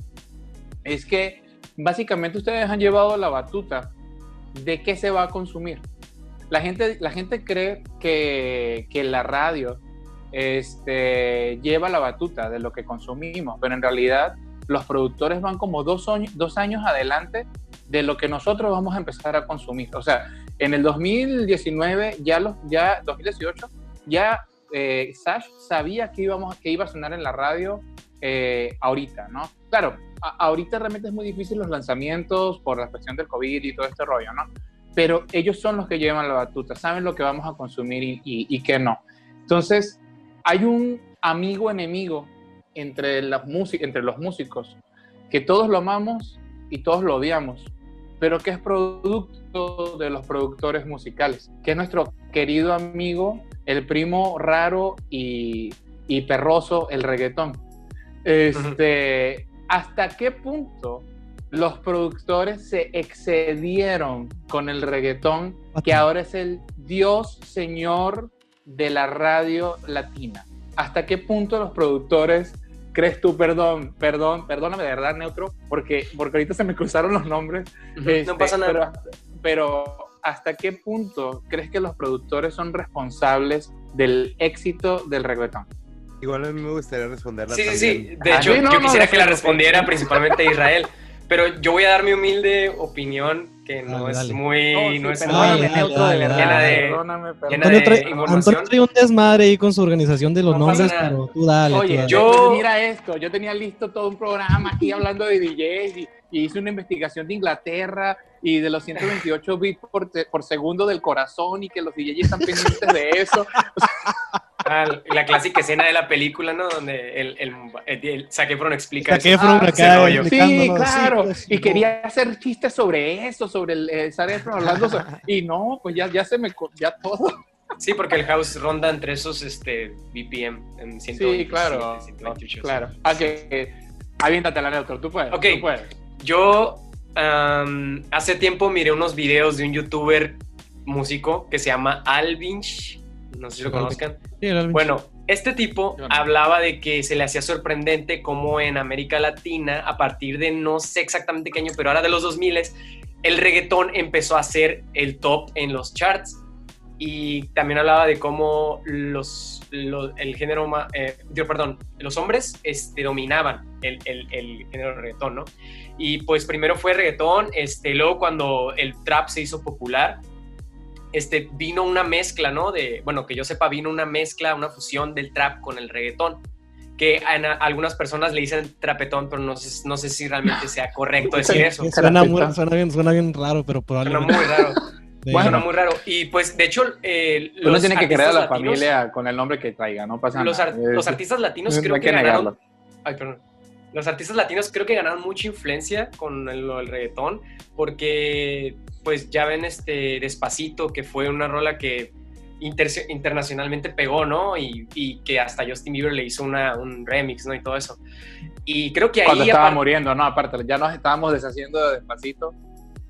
es que básicamente ustedes han llevado la batuta de qué se va a consumir. La gente, la gente cree que, que la radio este, lleva la batuta de lo que consumimos, pero en realidad los productores van como dos, dos años adelante de lo que nosotros vamos a empezar a consumir. O sea, en el 2019, ya los, ya 2018, ya eh, Sash sabía que, íbamos, que iba a sonar en la radio eh, ahorita, ¿no? Claro, a- ahorita realmente es muy difícil los lanzamientos por la cuestión del COVID y todo este rollo, ¿no? Pero ellos son los que llevan la batuta, saben lo que vamos a consumir y, y, y qué no. Entonces, hay un amigo enemigo entre, músi- entre los músicos que todos lo amamos y todos lo odiamos, pero que es producto de los productores musicales, que es nuestro querido amigo, el primo raro y, y perroso, el reggaetón. Este, ¿Hasta qué punto los productores se excedieron con el reggaetón, que ahora es el Dios Señor de la radio latina? ¿Hasta qué punto los productores crees tú, perdón, perdón, perdóname de verdad, Neutro, porque, porque ahorita se me cruzaron los nombres. este, no pasa nada. Pero, pero ¿hasta qué punto crees que los productores son responsables del éxito del reggaetón? Igual a mí me gustaría responderla Sí, sí, también. sí. De Ah, hecho, sí, no, yo quisiera no, que la respondiera principalmente Israel. Pero yo voy a dar mi humilde opinión, que no Dale, es dale. muy, Oh, sí, no es muy... Neutro, de llena de- perdóname, llena perdóname. Antonio de trae, información. Antonio trae un desmadre ahí con su organización de los No nombres, pero tú dale. tú Oye, dale. yo- mira esto, yo tenía listo todo un programa aquí hablando de DJs y, y hice una investigación de Inglaterra y de los 128 bits por, por segundo del corazón y que los DJs están pendientes de eso. Ah, la clásica escena de la película, ¿no? Donde el, el, el, el Zac Efron explica Zac eso. Ah, acá Sí, claro. pues, y no. quería hacer chistes sobre eso, sobre el eh, Zac Efron hablando. y no, pues ya, ya se me. Ya todo. Sí, porque el house ronda entre esos este, BPM en 127, Sí, claro. 128. Claro. Ah, que, que- aviéntate la neutro, tú puedes. Ok. Tú puedes. Yo hace tiempo miré unos videos de un youtuber músico que se llama Alvinch. No sé si lo conozcan. Sí. Bueno, este tipo hablaba de que se le hacía sorprendente cómo en América Latina, a partir de no sé exactamente qué año, pero ahora de los 2000, el reggaetón empezó a ser el top en los charts. Y también hablaba de cómo los, lo- el género, eh, perdón, los hombres este, dominaban el, el, el género reggaetón, ¿no? Y pues primero fue reggaetón, este, luego cuando el trap se hizo popular, este, vino una mezcla, ¿no? De, bueno, que yo sepa, vino una mezcla, una fusión del trap con el reggaetón. Que a, a algunas personas le dicen trapetón, pero no sé, no sé si realmente sea correcto decir eso. Suena, muy- suena bien, suena bien raro, pero Suena probablemente. muy raro. de- Bueno, Suena muy raro. Y pues, de hecho, eh, Uno tiene que creer a la latinos- familia con el nombre que traiga, no pasa Los, ar- nada. los artistas latinos no creo que, que ganaron. Ay, perdón. Los artistas latinos creo que ganaron mucha influencia con el, lo del reggaetón, porque pues ya ven este Despacito, que fue una rola que inter- internacionalmente pegó, ¿no? Y, y que hasta Justin Bieber le hizo una, un remix, ¿no? Y todo eso. Y creo que ahí... Cuando estaba muriendo, no, aparte, ya nos estábamos deshaciendo de despacito.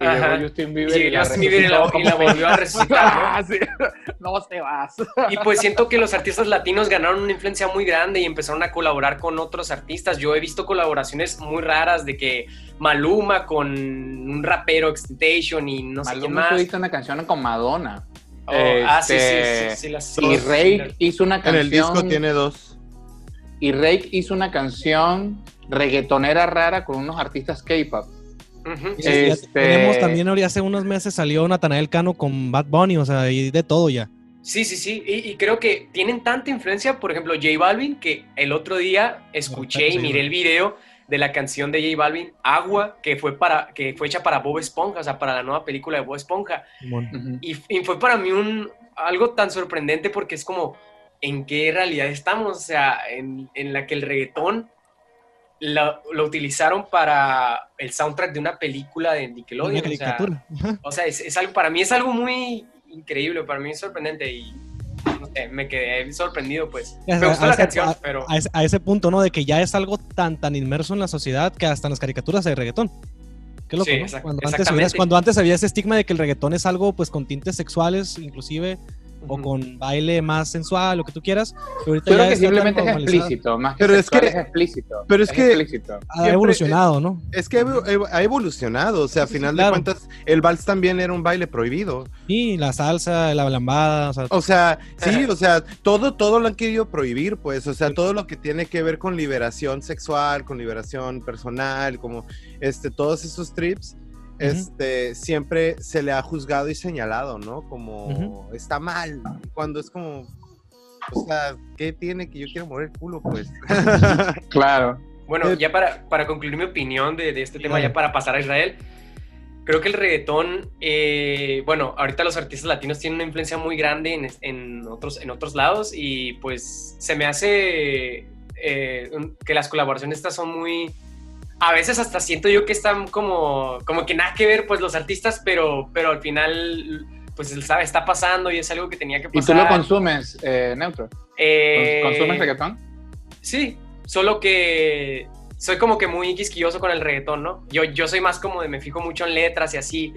Y Ajá. llegó Justin y Bieber y, la Justin Bieber y la, resucitó y la como- volvió a resucitar, ¿no? Sí. No te vas. Y pues siento que los artistas latinos ganaron una influencia muy grande y empezaron a colaborar con otros artistas. Yo he visto colaboraciones muy raras de que Maluma con un rapero Extentation y no sé quién Maluma más. hizo una canción con Madonna. Oh, ah, sí, sí, Este, sí, las- Y Rake hizo una En canción. el disco tiene dos. Y Rake hizo una canción reggaetonera rara con unos artistas K-pop. Sí, ya este- Tenemos también, ahora hace unos meses salió Natanael Cano con Bad Bunny, o sea, y de todo ya. Sí, sí, sí. Y, y creo que tienen tanta influencia, por ejemplo, J Balvin, que el otro día escuché y miré el video de la canción de J Balvin, Agua, que fue, para, que fue hecha para Bob Esponja, o sea, para la nueva película de Bob Esponja. Ujú. Y, y fue para mí un, algo tan sorprendente porque es como, ¿en qué realidad estamos? O sea, en, en la que el reggaetón lo, lo utilizaron para el soundtrack de una película de Nickelodeon. Una o sea, o sea, es, es algo, para mí es algo muy increíble, para mí es sorprendente y no sé, me quedé sorprendido, pues. Me gustó la ese- canción, a- pero A ese, a ese punto, ¿no? De que ya es algo tan, tan inmerso en la sociedad que hasta en las caricaturas hay reggaetón. Qué loco, Sí, ¿no? Cuando antes, cuando antes había ese estigma de que el reggaetón es algo, pues, con tintes sexuales, inclusive, o con baile más sensual, lo que tú quieras. Pero ahorita Creo ya que simplemente es explícito, más que Pero es que- es explícito. pero es que- explícito. Ha evolucionado, ¿no? Es que ha evolucionado, o sea, a Sí, sí, final claro. de cuentas, el vals también era un baile prohibido. Sí, la salsa, la lambada, o sea, O sea, sí, o sea, todo, todo lo han querido prohibir, pues, o sea, todo lo que tiene que ver con liberación sexual, con liberación personal, como, este, todos esos trips, este, siempre se le ha juzgado y señalado, ¿no? Como, está mal, cuando es como, o sea, ¿qué tiene que yo quiero mover el culo, pues? Claro. Bueno, Eh, ya para, para concluir mi opinión de, de este tema, ya para pasar a Israel, creo que el reggaetón, eh, bueno, ahorita los artistas latinos tienen una influencia muy grande en, en otros, en otros lados y pues se me hace eh, que las colaboraciones estas son muy... A veces hasta siento yo que están como, como que nada que ver pues los artistas, pero, pero al final pues sabe, está pasando y es algo que tenía que ¿Y tú pasar. lo consumes, eh, Neutro? Eh, ¿Consumes reggaetón? Sí, solo que soy como que muy quisquilloso con el reggaetón, ¿no? Yo, yo soy más como de me fijo mucho en letras y así,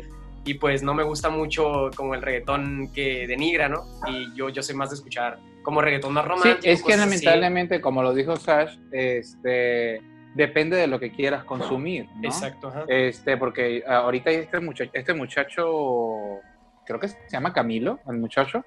y pues no me gusta mucho como el reggaetón que denigra, ¿no? Y yo, yo soy más de escuchar como reggaetón más Sí, romántico. es que así. lamentablemente, como lo dijo Sash, este, depende de lo que quieras consumir, ¿no? Exacto, ajá. Este, porque ahorita este muchacho, este muchacho, creo que se llama Camilo, el muchacho,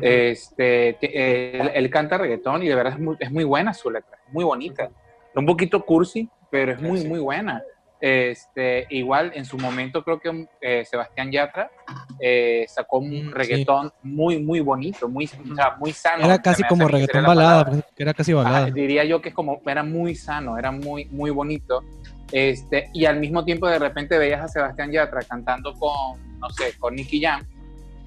este, que- él, él canta reggaetón y de verdad es muy, es muy buena su letra, muy bonita. Un poquito cursi, pero es muy, Sí. muy buena. Este, igual en su momento creo que eh, Sebastián Yatra eh, sacó un sí. reggaetón muy, muy bonito, muy, o sea, muy sano. Era casi como reggaetón balada, pues, era casi Ah, balada. diría yo que es como, era muy sano, era muy, muy bonito. Este, y al mismo tiempo de repente veías a Sebastián Yatra cantando con, no sé, con Nicky Jam,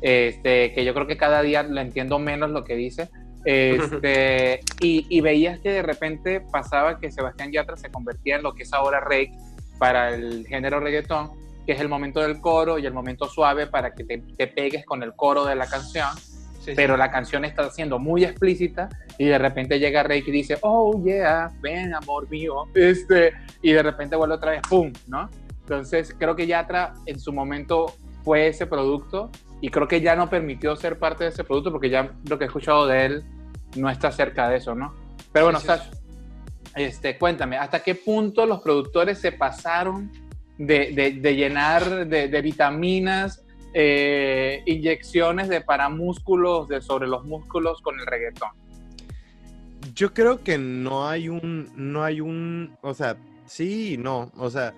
este, que yo creo que cada día le entiendo menos lo que dice. Este, y, y veías que de repente pasaba que Sebastián Yatra se convertía en lo que es ahora Rake para el género reggaetón, que es el momento del coro y el momento suave para que te, te pegues con el coro de la canción Sí, sí. pero la canción está siendo muy explícita y de repente llega Rey y dice, oh yeah, ven amor mío, este, y de repente vuelve otra vez, ¡pum! ¿no? Entonces creo que Yatra en su momento fue ese producto y creo que ya no permitió ser parte de ese producto porque ya lo que he escuchado de él no está cerca de eso, ¿no? Pero bueno, Sí, sí, Sash, este, cuéntame, ¿hasta qué punto los productores se pasaron de, de- llenar de, vitaminas, eh, inyecciones de paramúsculos de sobre los músculos con el reggaetón? Yo creo que no hay un, no hay un, o sea, sí y no, o sea,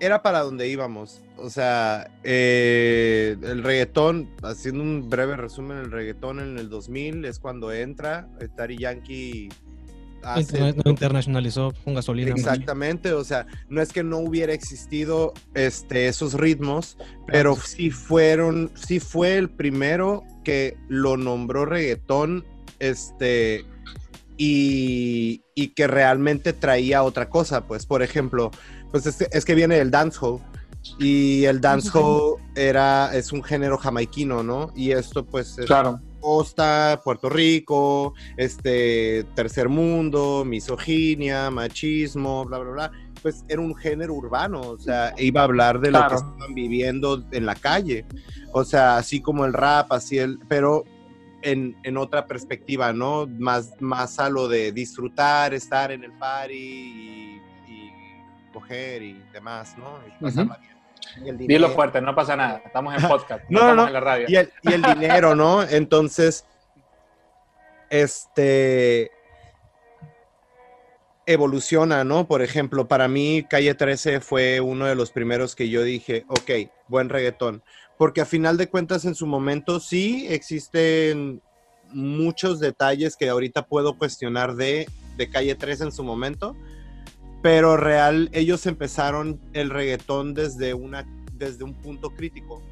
era para donde íbamos, o sea, eh, el reggaetón, haciendo un breve resumen, el reggaetón en el 2000 es cuando entra, Daddy Yankee hace... Lo internacionalizó con gasolina. Exactamente, o sea, no es que no hubiera existido este, esos ritmos, pero sí fueron, sí fue el primero que lo nombró reggaetón, este, y, y que realmente traía otra cosa, pues, por ejemplo, pues es que, es que viene el dancehall, y el dancehall era, es un género jamaiquino, ¿no? Y esto, pues, es Claro. Costa, Puerto Rico, este tercer mundo, misoginia, machismo, bla, bla, bla. Pues era un género urbano, o sea, iba a hablar de lo que estaban viviendo en la calle. O sea, así como el rap, así el, pero en, en otra perspectiva, ¿no? Más, más a lo de disfrutar, estar en el party y, y coger y demás, ¿no? Y pasarla bien. Y el Dilo fuerte, no pasa nada. Estamos en podcast, no, No, no, estamos no. en la radio. y el, y el dinero, ¿no? Entonces, este evoluciona, ¿no? Por ejemplo, para mí Calle 13 fue uno de los primeros que yo dije, ok, buen reggaetón, porque a final de cuentas en su momento sí existen muchos detalles que ahorita puedo cuestionar de, de Calle 13 en su momento, pero real, ellos empezaron el reggaetón desde, una, desde un punto crítico.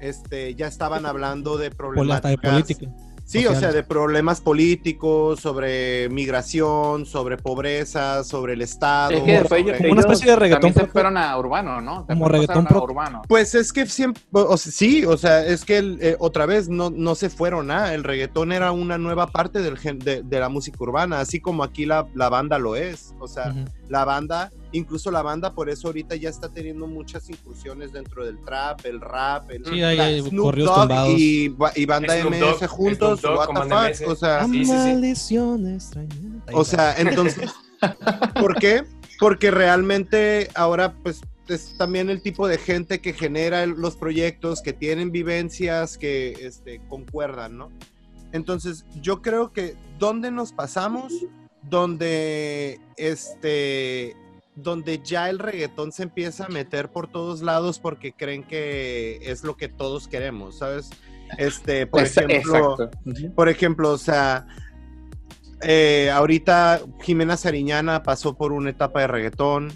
Este, ya estaban hablando de hasta de política. Sí, o sea, de problemas políticos, sobre migración, sobre pobreza, sobre el Estado. Es que después ellos, una especie de reggaetón también se fueron a urbano, ¿no? Como reggaetón a propio. urbano. Pues es que siempre, o sea, sí, o sea, es que el, eh, otra vez no, no se fueron, ¿ah? El reggaetón era una nueva parte del gen- de, de la música urbana, así como aquí la, la banda lo es. O sea, la banda, incluso la banda, por eso ahorita ya está teniendo muchas incursiones dentro del trap, el rap, el Sí, hay- la hay Snoop corridos Dogg tumbados. y, y banda Snoop MS Dogg, juntos, Snoop what the fuck, o sea... Sí, sí, O sea, entonces, ¿por qué? Porque realmente ahora, pues, es también el tipo de gente que genera el- los proyectos, que tienen vivencias que este, concuerdan, ¿no? Entonces, yo creo que donde nos pasamos, donde este donde ya el reggaetón se empieza a meter por todos lados porque creen que es lo que todos queremos, ¿sabes? Este, por ejemplo, Exacto. Por ejemplo, o sea, eh, ahorita Jimena Sariñana pasó por una etapa de reggaetón.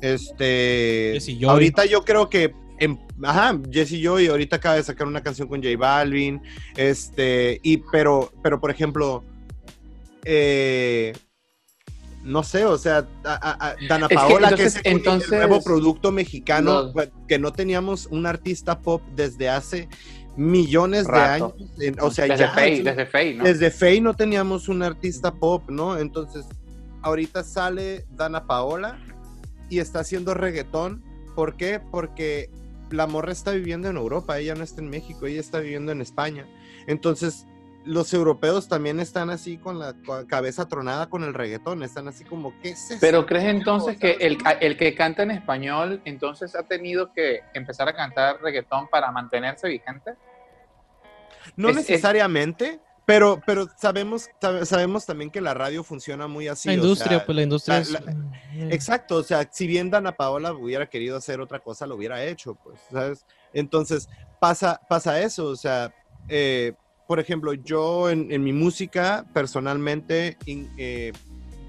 Este, Jessie Joy. ahorita yo creo que, em- ajá, Jesse Joy ahorita acaba de sacar una canción con J Balvin, este, y pero, pero por ejemplo, eh, no sé, o sea, a- Dana Paola, que, entonces- es el, entonces- el nuevo producto mexicano, No. pues, que no teníamos un artista pop desde hace millones Rato. de años, en- o sea, desde ya desde Faye, ¿no? desde Faye no teníamos un artista pop, ¿no? Entonces, ahorita sale Dana Paola y está haciendo reggaetón. ¿Por qué? Porque la morra está viviendo en Europa, ella no está en México, ella está viviendo en España. Entonces, los europeos también están así con la cabeza tronada con el reggaetón, están así como, ¿qué es eso? Pero crees entonces que el, el que canta en español, entonces ha tenido que empezar a cantar reggaetón para mantenerse vigente? No es- es- necesariamente, pero, pero sabemos, sabe- sabemos también que la radio funciona muy así. la o industria, sea, pues la industria la- es... la- Exacto, o sea, si bien Dana Paola hubiera querido hacer otra cosa, lo hubiera hecho, pues, ¿sabes? Entonces, pasa, pasa eso, o sea, eh, por ejemplo, yo en, en mi música, personalmente, in- eh,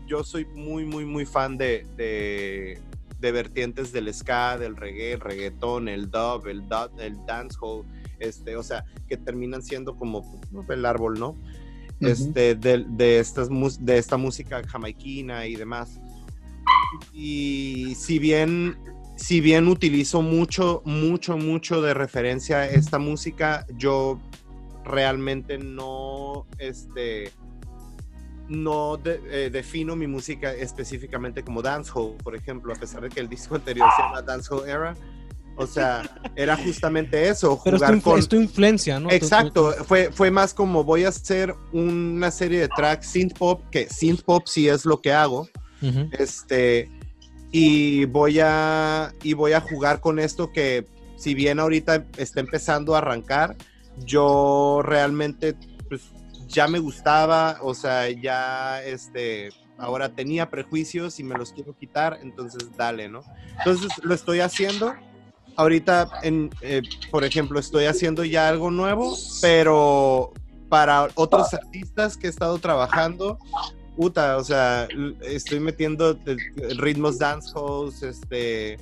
yo soy muy, muy, muy fan de, de, de vertientes del ska, del reggae, el reggaetón, el dub, el, dub, el dancehall, este, o sea, que terminan siendo como pues, el árbol, ¿no? este, de, de, estas, de esta música jamaiquina y demás. Y si bien, si bien utilizo mucho, mucho, mucho de referencia a esta música, yo realmente no, este, no de- eh, defino mi música específicamente como dancehall, por ejemplo, a pesar de que el disco anterior se llama Dancehall Era. O sea, era justamente eso, Pero es tu, jugar con, es tu influencia, ¿no? Tu- tu- Exacto, fue, fue más como voy a hacer una serie de tracks synth pop, que synth pop sí es lo que hago, Ujú. este, y voy a, y voy a jugar con esto que si bien ahorita está empezando a arrancar, yo realmente pues, ya me gustaba, o sea, ya este, ahora tenía prejuicios y me los quiero quitar, entonces dale, ¿no? Entonces lo estoy haciendo. Ahorita, eh, por ejemplo, estoy haciendo ya algo nuevo, pero para otros artistas que he estado trabajando, puta, o sea, estoy metiendo ritmos dancehalls, este,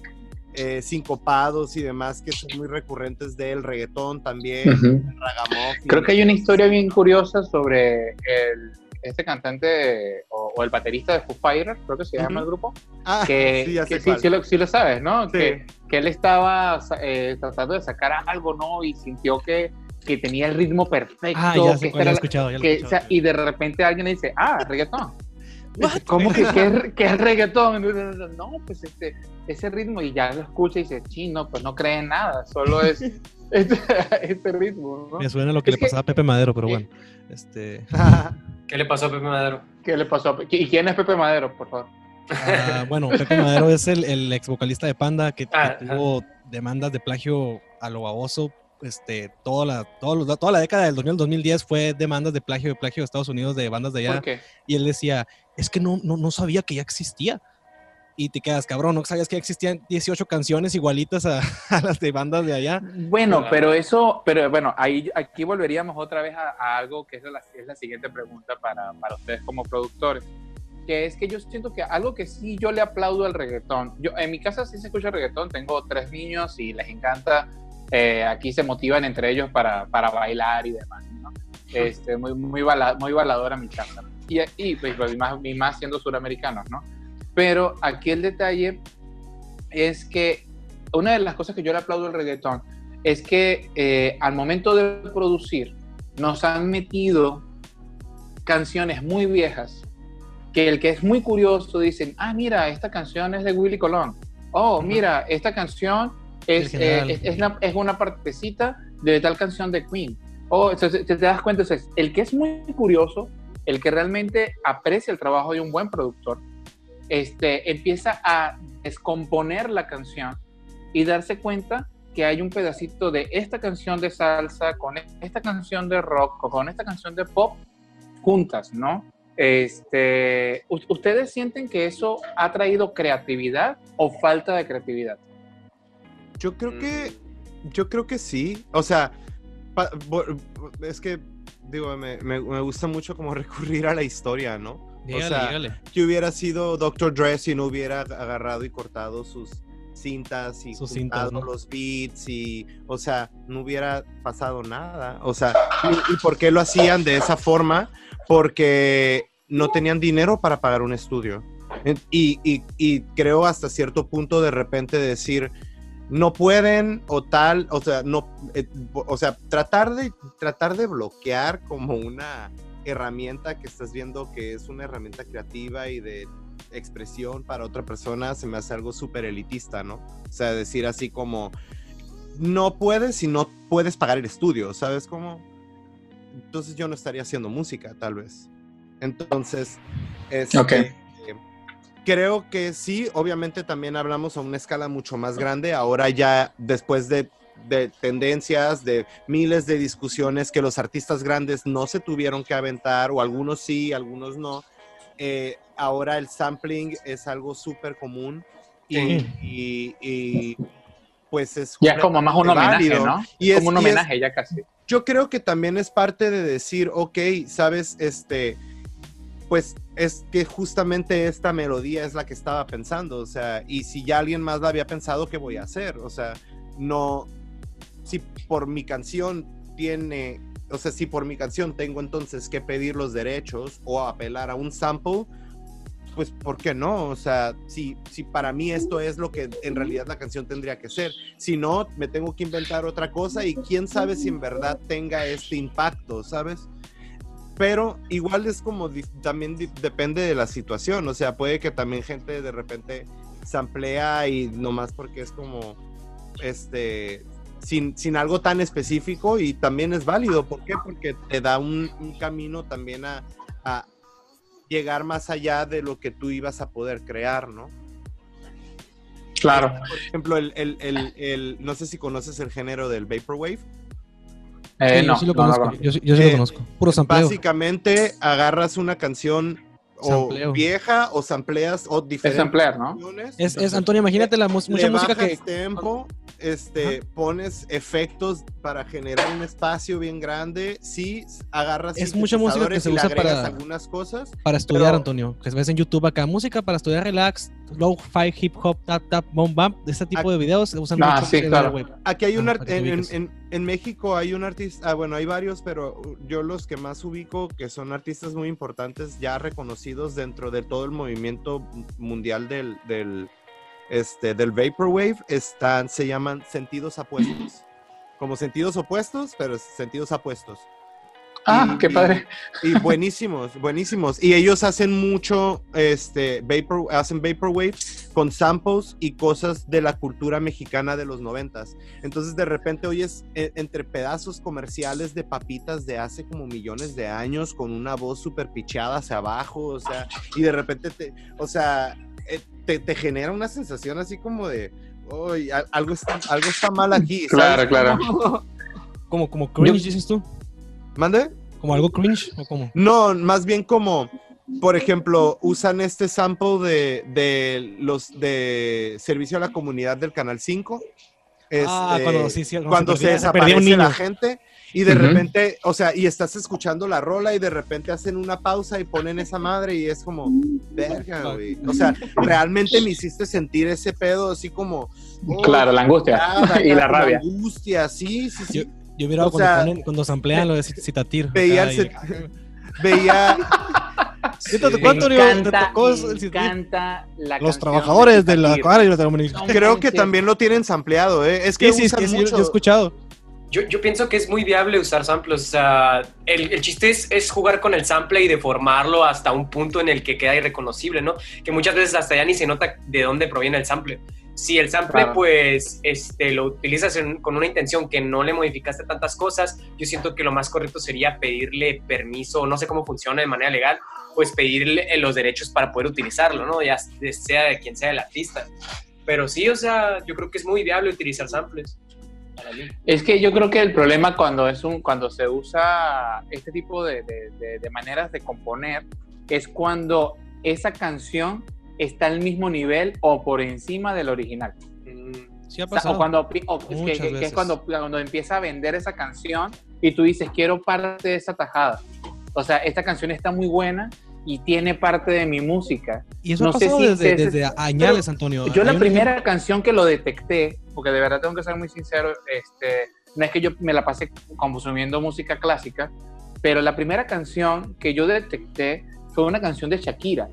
eh, sincopados y demás que son muy recurrentes del reggaetón también, Ujú. ragamuffin. Creo que hay una historia bien curiosa sobre el, este cantante o, o el baterista de Foo Fighters, creo que se llama Ujú. el grupo, Ah, que, sí, que sí, sí lo, sí lo sabes, ¿no? Sí. Que, que él estaba eh, tratando de sacar algo, ¿no? Y sintió que, que tenía el ritmo perfecto. Ah, ya que ya lo he escuchado, ya lo he que, o escuchado. sea, y de repente alguien le dice, ah, reggaetón. ¿Cómo que, que, es, que es reggaetón? No, pues este, ese ritmo, y ya lo escucha y dice, sí, no, pues no cree en nada, solo es este, este ritmo, ¿no? Me suena lo que Es le que- pasaba a Pepe Madero, pero bueno. Este, ¿Qué le pasó a Pepe Madero? ¿Qué le pasó? a Pe- ¿Y quién es Pepe Madero, por favor? ah, bueno, Pepe Madero es el, el ex vocalista de Panda que, que Ah, tuvo demandas de plagio a lo baboso. Este, toda la, todos los- toda la década del 2000 al 2010 fue demandas de plagio de plagio de Estados Unidos de bandas de allá. ¿Por qué? Y él decía, es que no, no, no sabía que ya existía. Y te quedas, cabrón, no sabías que ya existían 18 canciones igualitas a, a las de bandas de allá. Bueno, Claro. pero eso, pero bueno, ahí aquí volveríamos otra vez a, a algo que es la, es la siguiente pregunta para, para ustedes como productores, que es que yo siento que algo que sí yo le aplaudo al reggaetón, yo en mi casa sí se escucha reggaetón, tengo tres niños y les encanta, eh, aquí se motivan entre ellos para, para bailar y demás, ¿no? Este, muy, muy, bala, muy baladora mi casa. Y, y, pues, y más, y más siendo suramericanos, ¿no? Pero aquí el detalle es que una de las cosas que yo le aplaudo al reggaetón es que eh, al momento de producir nos han metido canciones muy viejas que el que es muy curioso dicen, ah, mira, esta canción es de Willy Colón. Oh, mira, esta canción es, eh, es, es una, es una partecita de tal canción de Queen. Oh, entonces te, das cuenta, entonces, el que es muy curioso, el que realmente aprecia el trabajo de un buen productor, este, empieza a descomponer la canción y darse cuenta que hay un pedacito de esta canción de salsa con esta canción de rock o con esta canción de pop juntas, ¿no? Este, ¿u- ¿Ustedes sienten que eso ha traído creatividad o falta de creatividad? Yo creo que, yo creo que sí. O sea, pa- bo- es que digo, me, me- me gusta mucho como recurrir a la historia, ¿no? Dígale, o sea, dígale. que hubiera sido Dr. Dre si no hubiera agarrado y cortado sus cintas y Sus cintas, ¿no? los beats y, o sea, no hubiera pasado nada. O sea, ¿y, y por qué lo hacían de esa forma? Porque no tenían dinero para pagar un estudio. Y, y- y creo hasta cierto punto de repente decir, no pueden o tal, o sea, no, eh, o sea, tratar de, tratar de bloquear como una herramienta que estás viendo que es una herramienta creativa y de expresión para otra persona se me hace algo súper elitista, ¿no? O sea, decir así como, no puedes si no puedes pagar el estudio, ¿sabes cómo? Entonces yo no estaría haciendo música, tal vez. Entonces, este, Ok. Creo que sí, obviamente también hablamos a una escala mucho más grande, ahora ya después de de tendencias, de miles de discusiones que los artistas grandes no se tuvieron que aventar, o algunos sí, algunos no. Eh, ahora el sampling es algo súper común y, Sí. y- y, pues es... Ya es como más un homenaje, válido. ¿no? Y es- como un y es- homenaje ya casi. yo creo que también es parte de decir, ok, sabes, este, pues es que justamente esta melodía es la que estaba pensando, o sea, y si ya alguien más la había pensado, ¿qué voy a hacer? O sea, no, si por mi canción tiene, o sea, si por mi canción tengo entonces que pedir los derechos o apelar a un sample, pues, ¿por qué no? O sea, si, si para mí esto es lo que en realidad la canción tendría que ser. Si no, me tengo que inventar otra cosa y quién sabe si en verdad tenga este impacto, ¿sabes? Pero igual es como también depende de la situación, o sea, puede que también gente de repente samplea y nomás porque es como, este, sin, sin algo tan específico y también es válido. ¿Por qué? Porque te da un, un camino también a, a llegar más allá de lo que tú ibas a poder crear, ¿no? Claro. Por ejemplo, el, el, el, el- no sé si conoces el género del Vaporwave. Eh, Sí, no, yo sí lo no, no, conozco. no. Yo, sí- yo sí Eh, lo conozco. Puro sampleo. Básicamente agarras una canción o Sampleo. vieja o sampleas o Es diferentes samplear, ¿no? canciones. Es, es, Antonio, imagínate la mus- le mucha música bajas que. tempo, este, pones efectos para generar un espacio bien grande. Sí, agarras Es mucha música que se y le usa agregas para- algunas cosas. Para estudiar, pero- Antonio. Que ves en YouTube acá. Música para estudiar relax, low-fi, hip hop, tap, tap, boom, bam. Este tipo de videos se usan Ah, mucho. sí, en claro. la web. Aquí hay un Ah, en- en México hay un artista, ah, bueno, hay varios, pero yo los que más ubico, que son artistas muy importantes, ya reconocidos dentro de todo el movimiento mundial del, del, este, del Vaporwave, están, se llaman sentidos apuestos. Como sentidos opuestos, pero sentidos apuestos. Ah, Y- qué padre. Y buenísimos, buenísimos. Y ellos hacen mucho, este, vapor, hacen vaporwave con samples y cosas de la cultura mexicana de los noventas. Entonces de repente oyes eh, entre pedazos comerciales de papitas de hace como millones de años con una voz súper picheada hacia abajo, o sea, y de repente te, o sea, eh, te, te genera una sensación así como de, "Uy, al- algo está, algo está mal aquí. Claro, claro. Como, como cringe, dices tú. ¿Mande? Como algo cringe o como. No, más bien como, por ejemplo, usan este sample de, de los de servicio a la comunidad del Canal 5. Es, ah, eh, cuando, sí, sí, cuando cuando se, perdía- perdía desaparece la gente y de repente, o sea, y estás escuchando la rola y de repente hacen una pausa y ponen esa madre y es como, verga, güey. O sea, realmente me hiciste sentir ese pedo así como... oh, Claro, la angustia nada, y la rabia. angustia, sí, sí, sí. Yo hubiera O cuando, sea, ponen- cuando samplean lo de Cit- Citatir. Veía el Veía... Sí. ¿cuánto me Antonio, te encanta, tocó me el Citatir? encanta la Los trabajadores de la acuario y la Creo que también lo tienen sampleado, ¿eh? Es que Sí, sí, usan sí, sí, yo, mucho. yo he escuchado. Yo, yo pienso que es muy viable usar samples. O sea, el, el chiste es, es jugar con el sample y deformarlo hasta un punto en el que queda irreconocible, ¿no? Que muchas veces hasta ya ni se nota de dónde proviene el sample. Si el sample, Claro. pues, este, lo utilizas en- con una intención que no le modificaste tantas cosas, yo siento que lo más correcto sería pedirle permiso, no sé cómo funciona de manera legal, pues pedirle eh, los derechos para poder utilizarlo, ¿no? Ya sea de quien sea el artista. Pero sí, o sea, yo creo que es muy viable utilizar samples. Es que yo creo que el problema cuando es un cuando se usa este tipo de, de- de- de maneras de componer es cuando esa canción está al mismo nivel o por encima del original. Mm, Sí ha pasado. o cuando o es que- que, es cuando, cuando empieza a vender esa canción y tú dices, quiero parte de esa tajada. O sea, esta canción está muy buena y tiene parte de mi música. Y eso No ha sé pasado si desde, ese- desde añales, Antonio. Yo la primera canción que lo detecté, porque de verdad tengo que ser muy sincero, este, no es que yo me la pase consumiendo música clásica, pero la primera canción que yo detecté fue una canción de Shakira.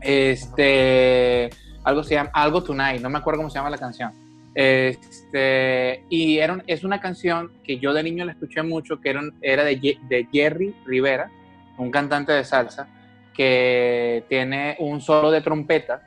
Este, algo se llama Algo Tonight, no me acuerdo cómo se llama la canción. Este, y era es una canción que yo de niño la escuché mucho, que era, era de, de Jerry Rivera, un cantante de salsa, que tiene un solo de trompeta.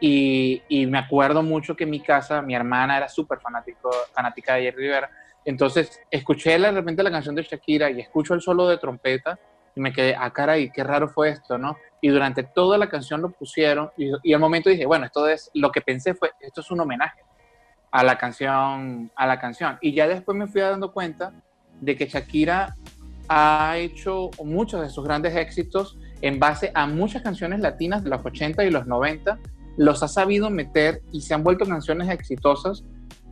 Y, y me acuerdo mucho que en mi casa mi hermana era súper fanática de Jerry Rivera. Entonces escuché de repente la canción de Shakira y escucho el solo de trompeta y me quedé, ah, caray, qué raro fue esto, ¿no? Y durante toda la canción lo pusieron y, al momento dije, bueno, esto es, lo que pensé fue, esto es un homenaje a la canción, a la canción. Y ya después me fui dando cuenta de que Shakira ha hecho muchos de sus grandes éxitos en base a muchas canciones latinas de los 80 y los 90, los ha sabido meter y se han vuelto canciones exitosas.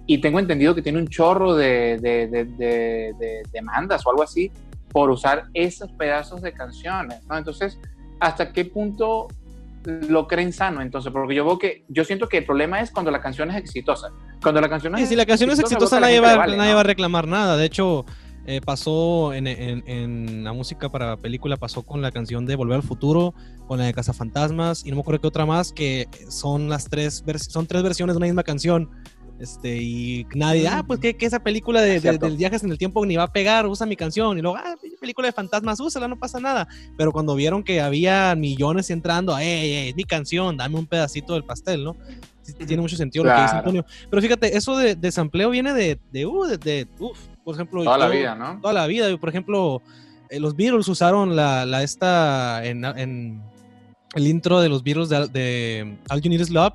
Y tengo entendido que tiene un chorro de demandas o algo así por usar esos pedazos de canciones. ¿no? Entonces, ¿hasta qué punto lo creen sano? Entonces, porque yo veo que, yo siento que el problema es cuando la canción es exitosa. Cuando la canción Sí, es si la canción es exitosa, la nadie, va, le vale, nadie ¿no? va a reclamar nada. De hecho, eh, pasó en, en- en la música para película, pasó con la canción de Volver al Futuro, con la de Cazafantasmas, y no me acuerdo qué otra más, que son las tres, son tres versiones de una misma canción. Este, y nadie, ah, pues que, que esa película de, de- viajes en el tiempo ni va a pegar, usa mi canción. Y luego, ah, película de fantasmas, úsala, no pasa nada. Pero cuando vieron que había millones entrando, ey, ey, es mi canción, dame un pedacito del pastel, ¿no? Sí, tiene mucho sentido lo que dice. Antonio. Pero fíjate, eso de, de sampleo viene de, de, uh, de, de- uf, por ejemplo, Toda la vida, ¿no? toda la vida. Por ejemplo, eh, los Beatles usaron la, la esta en, en el intro de los Beatles de, de All You Need Is Love.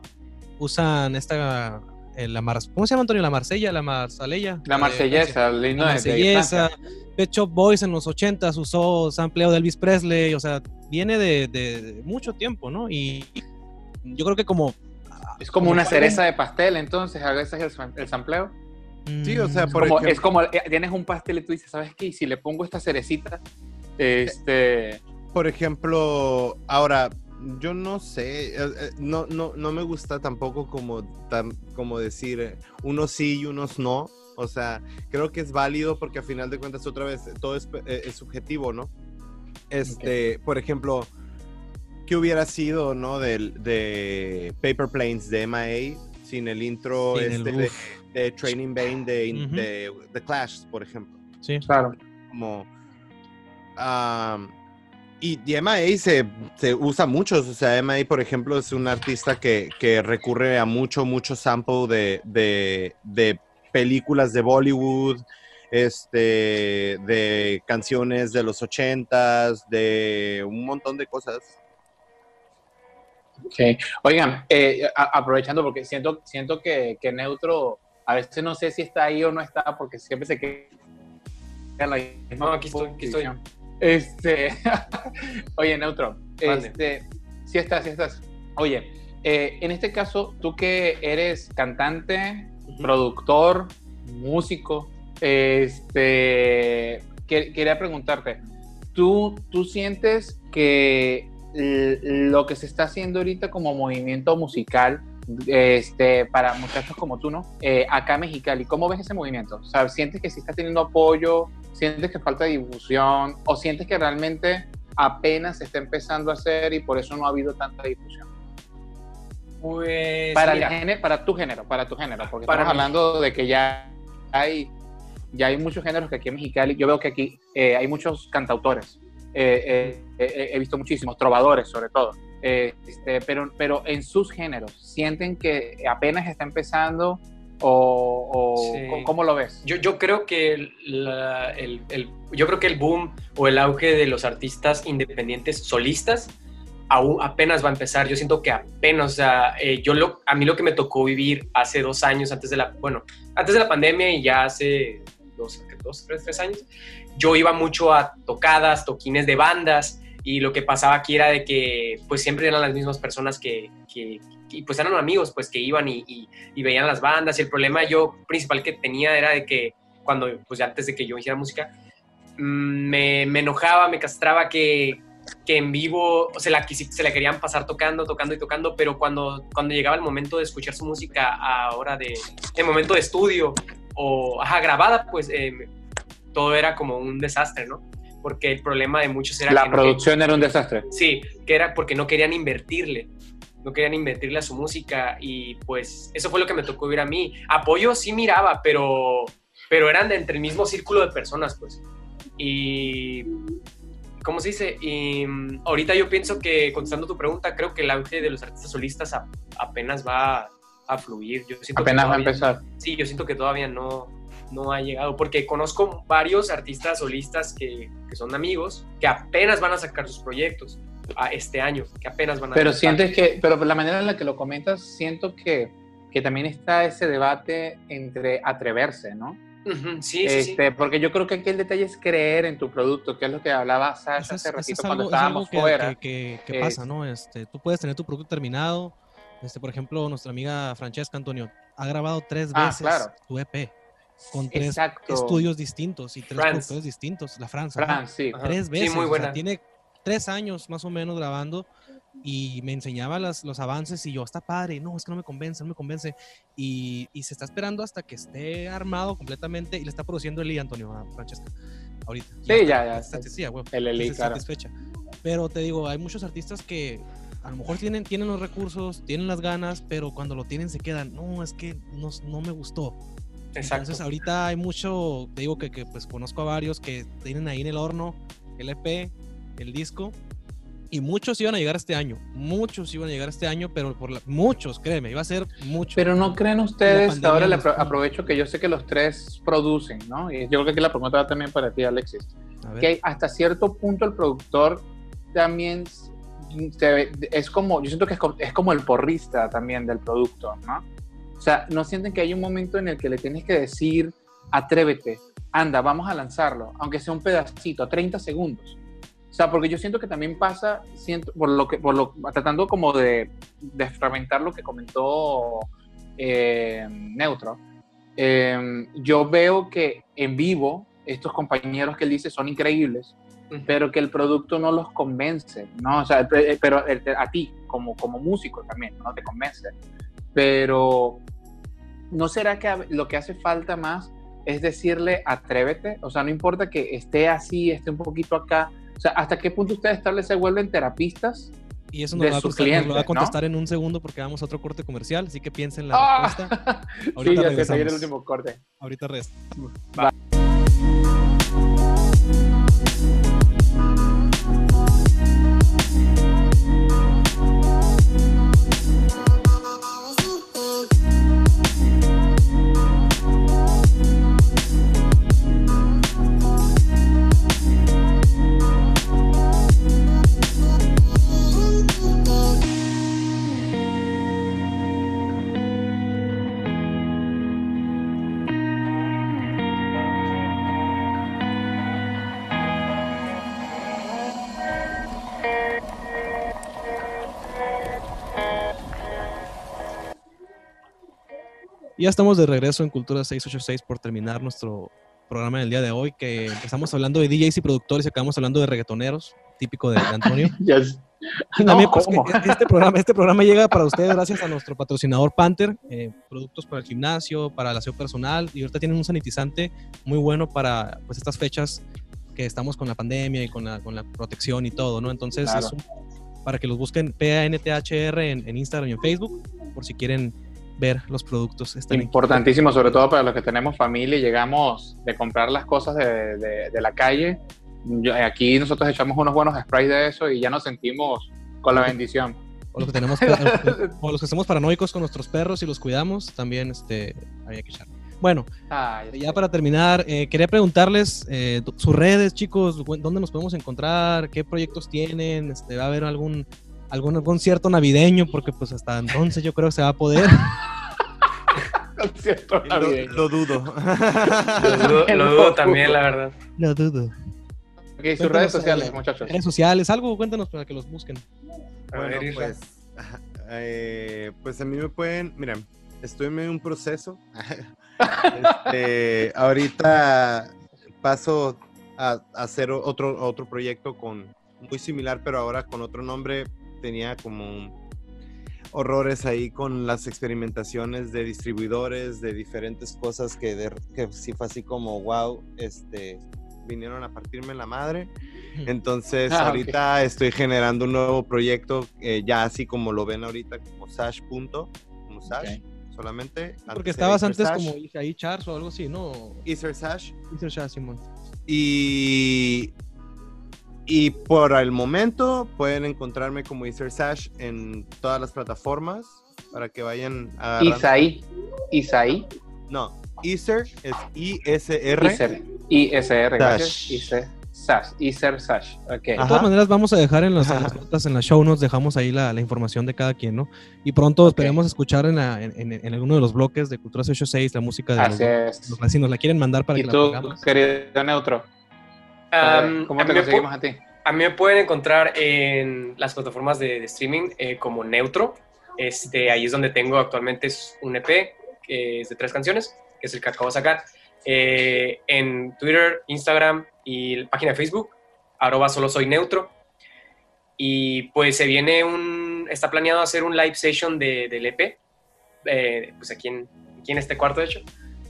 Usan esta, eh, la Mar- ¿cómo se llama Antonio? La Marsella, la Marsaleya. La de marsellesa, el himno la de Marsellesa. Pet Shop Boys en los 80s usó sampleo de Elvis Presley. O sea, viene de, de- de mucho tiempo, ¿no? Y yo creo que como. Es como una cereza de pastel, entonces, a veces el, sam- el sampleo. Sí, o sea, mm, por Como- ejemplo- es como, eh, tienes un pastel y tú dices, ¿sabes qué? Y si le pongo esta cerecita, este... Por ejemplo, ahora, yo no sé, eh, eh, no, no, no me gusta tampoco como, tan, como decir eh, unos sí y unos no. O sea, creo que es válido porque a final de cuentas otra vez todo es, es subjetivo, ¿no? Este, por ejemplo, ¿qué hubiera sido, no? Del, de Paper Planes de MIA sin el intro Sin el este de, uf. de Training Bane de, de The Clash, por ejemplo? Sí. Claro. como am, y, y MIA se, se usa mucho, o sea, MIA, por ejemplo, es un artista que, que recurre a mucho, mucho sample de, de, de películas de Bollywood, este, de canciones de los ochentas, de un montón de cosas. Sí. Oigan, eh, a- aprovechando porque siento, siento que, que Neutro, a veces no sé si está ahí o no está, porque siempre se queda en la misma No, aquí estoy, aquí estoy. Este, oye, Neutro, Mande. este, sí estás, sí estás. Oye, eh, en este caso, tú que eres cantante, productor, músico, este, que- quería preguntarte, ¿tú, ¿tú sientes que lo que se está haciendo ahorita como movimiento musical este, para muchachos como tú, ¿no? Eh, acá en Mexicali, ¿cómo ves ese movimiento? O sea, ¿sientes que sí está teniendo apoyo? ¿Sientes que falta difusión? ¿O sientes que realmente apenas se está empezando a hacer y por eso no ha habido tanta difusión? Pues. para, el género, para tu género, para tu género, porque Para estamos mí. hablando de que ya hay, ya hay muchos géneros que aquí en Mexicali, yo veo que aquí eh, hay muchos cantautores, eh, he visto muchísimos, trovadores sobre todo, eh, este, pero, pero en sus géneros, ¿sienten que apenas está empezando o, o Sí. ¿cómo- lo ves? Yo, yo creo que el, la- el- el- yo creo que el boom o el auge de los artistas independientes solistas aún apenas va a empezar. Yo siento que apenas, o sea, eh, yo lo, a mí lo que me tocó vivir hace dos años, antes de la, bueno, antes de la pandemia y ya hace dos, dos tres, tres años, yo iba mucho a tocadas, toquines de bandas y lo que pasaba aquí era de que pues siempre eran las mismas personas que, que y pues eran amigos pues que iban y, y- y veían las bandas y el problema yo principal que tenía era de que cuando, pues antes de que yo hiciera música, mm, me, me enojaba, me castraba que, que en vivo se la, se la querían pasar tocando, tocando y tocando, pero cuando, cuando llegaba el momento de escuchar su música ahora de, el momento de estudio o, ajá, grabada, pues eh, todo era como un desastre, ¿no? Porque el problema de muchos era La que no- producción era un desastre. Sí, que era porque no querían invertirle, no querían invertirle a su música y pues eso fue lo que me tocó ver a mí. Apoyo sí miraba, pero, pero eran de entre el mismo círculo de personas, pues. Y, ¿cómo se dice? Y mm, ahorita yo pienso que, contestando tu pregunta, creo que el auge de los artistas solistas a- apenas va a fluir. Yo siento que Apenas va a empezar. Sí, yo siento que todavía no, no ha llegado, porque conozco varios artistas solistas que, que son amigos, que apenas van a sacar sus proyectos a este año, que apenas van a... Pero sientes que, pero por la manera en la que lo comentas, siento que, que también está ese debate entre atreverse, ¿no? Ujú, sí, sí, sí. Este, Porque yo creo que aquí el detalle es creer en tu producto, que es lo que hablaba Sasha Eso es, hace ratito es cuando algo, es algo estábamos que, fuera. que- que- que Es- pasa, ¿no? Este, tú puedes tener tu producto terminado. Este, por ejemplo, nuestra amiga Francesca Antonio ha grabado tres Ah, veces claro. tu EP con tres Exacto. estudios distintos y tres productores distintos. La Franz, ajá. Fran, sí. Tres Sí, veces. muy o sea, buena. tiene tres años más o menos grabando y me enseñaba las, los avances y yo, está padre, no, es que no me convence, no me convence. Y, y se está esperando hasta que esté armado completamente y le está produciendo Eli Antonio a Francesca ahorita. Sí, ya, ya. Está, sí, El Eli, claro. satisfecha. Pero te digo, hay muchos artistas que a lo mejor tienen, tienen los recursos, tienen las ganas, pero cuando lo tienen se quedan, no, es que no, no me gustó. Exacto. Entonces ahorita hay mucho, te digo que, que, pues conozco a varios que tienen ahí en el horno el EP, el disco, y muchos iban a llegar este año, muchos iban a llegar este año, pero por la- muchos, créeme, iba a ser mucho. Pero no creen ustedes, ahora le nos apro- aprovecho que yo sé que los tres producen, ¿no? Y yo creo que aquí la pregunta va también para ti, Alexis. Que hasta cierto punto el productor también es como, yo siento que es como, es como el porrista también del producto, ¿no? O sea, no sienten que hay un momento en el que le tienes que decir, atrévete, anda, vamos a lanzarlo, aunque sea un pedacito, 30 segundos. O sea, porque yo siento que también pasa, siento, por lo que, por lo, tratando como de, de fragmentar lo que comentó eh, Neutro, eh, yo veo que en vivo estos compañeros que él dice son increíbles, pero que el producto no los convence, ¿no? O sea, pe- pero el- a ti como, como músico también, ¿no? Te convence. Pero, ¿no será que lo que hace falta más es decirle atrévete? O sea, no importa que esté así, esté un poquito acá. O sea, ¿hasta qué punto ustedes tal vez se vuelven terapistas? y eso de nos, va a, nos lo va a contestar en un segundo porque vamos a otro corte comercial, así que piensen la ¡Ah! respuesta. sí, Ahorita ya se el último corte. Ahorita resta. Y ya estamos de regreso en Cultura 686 por terminar nuestro programa del día de hoy, que empezamos hablando de DJs y productores y acabamos hablando de reggaetoneros, típico de, Antonio. No, pues, este, programa, este programa llega para ustedes gracias a nuestro patrocinador Panther, eh, productos para el gimnasio, para el aseo personal, y ahorita tienen un sanitizante muy bueno para pues, estas fechas que estamos con la pandemia y con la, con la protección y todo, ¿no? Entonces, Claro. es un- para que los busquen PANTHR en, en Instagram y en Facebook, por si quieren ver los productos. Están Importantísimo, sobre todo para los que tenemos familia y llegamos de comprar las cosas de, de- de la calle. Yo- aquí nosotros echamos unos buenos sprays de eso y ya nos sentimos con la bendición. O los que tenemos, o los que estamos paranoicos con nuestros perros y los cuidamos, también este, había que echar. Bueno, Ay, ya para terminar, eh, quería preguntarles eh, sus redes, chicos, dónde nos podemos encontrar, qué proyectos tienen, este, va a haber algún algún concierto navideño, porque pues hasta entonces yo creo que se va a poder. concierto Lo, navideño. lo dudo. Lo dudo, lo dudo también, la verdad. No dudo. Ok, sus Cuéntanos, redes sociales, eh, muchachos. Redes sociales, algo, cuéntanos para que los busquen. A Bueno, ver, Isra. pues, eh, pues a mí me pueden, miren, estoy en medio de un proceso. Este, ahorita paso a, a hacer otro, otro proyecto con muy similar, pero ahora con otro nombre. Tenía como horrores ahí con las experimentaciones de distribuidores, de diferentes cosas que, de- que sí fue así como, wow, este, vinieron a partirme la madre. Entonces, Ah, ahorita estoy generando un nuevo proyecto, eh, ya así como lo ven ahorita, como Sash. Punto, como Sash, solamente. Porque estabas antes Sash, como ahí Charles o algo así, ¿no? Ether Sash. Ether Shah, Simón. Y, y por el momento pueden encontrarme como Ether Sash en todas las plataformas para que vayan a... Isaí. Isaí. No, Ether es I-S-R. Iser. ISR. Gracias. Sash. Iser. Sash. Iser Sash. Ok. De Ajá. todas maneras, vamos a dejar en las, en las notas, en las show notes, dejamos ahí la, la información de cada quien, ¿no? Y pronto esperemos escuchar en, la- en, en- en alguno de los bloques de Cultura 686 la música de los, Así es. los vecinos. ¿La quieren mandar para ¿Y que la tú, pongamos? querido Neutro? Am, ¿Cómo te conseguimos a ti? a mí me pueden encontrar en las plataformas de, de streaming eh, como Neutro. Este, ahí es donde tengo actualmente un EP que es de tres canciones, que es el que acabo de sacar. Eh, en Twitter, Instagram y la página de Facebook, arroba solo soy neutro. Y pues se viene un, está planeado hacer un live session de, del EP, eh, pues aquí en, aquí en este cuarto de hecho,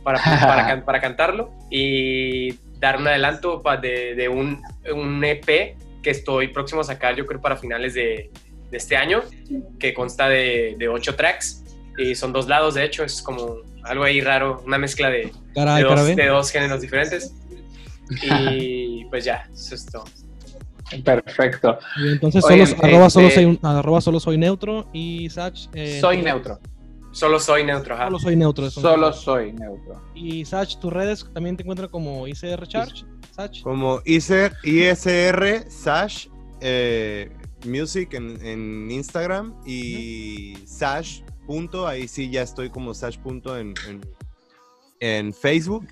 para, para, can- para cantarlo y dar un adelanto pa- de, de un, un EP que estoy próximo a sacar yo creo para finales de, de este año, que consta de, de ocho tracks y son dos lados de hecho, es como algo ahí raro, una mezcla de, Caray, de, dos, de dos géneros diferentes. Y pues ya, eso es todo. Perfecto. Y entonces, Oigan, solo, arroba, solo este- soy, arroba solo soy neutro y Sach. eh, Soy neutro. Solo soy neutro, ajá. Solo soy neutro. eso. Solo soy neutro. Y Sach, tus redes también te encuentran como ICR Charge. Sach. Como ISR, ISR Sash eh, Music en, en Instagram y Sash. Punto, ahí sí ya estoy como Sash. Punto en, en, en Facebook.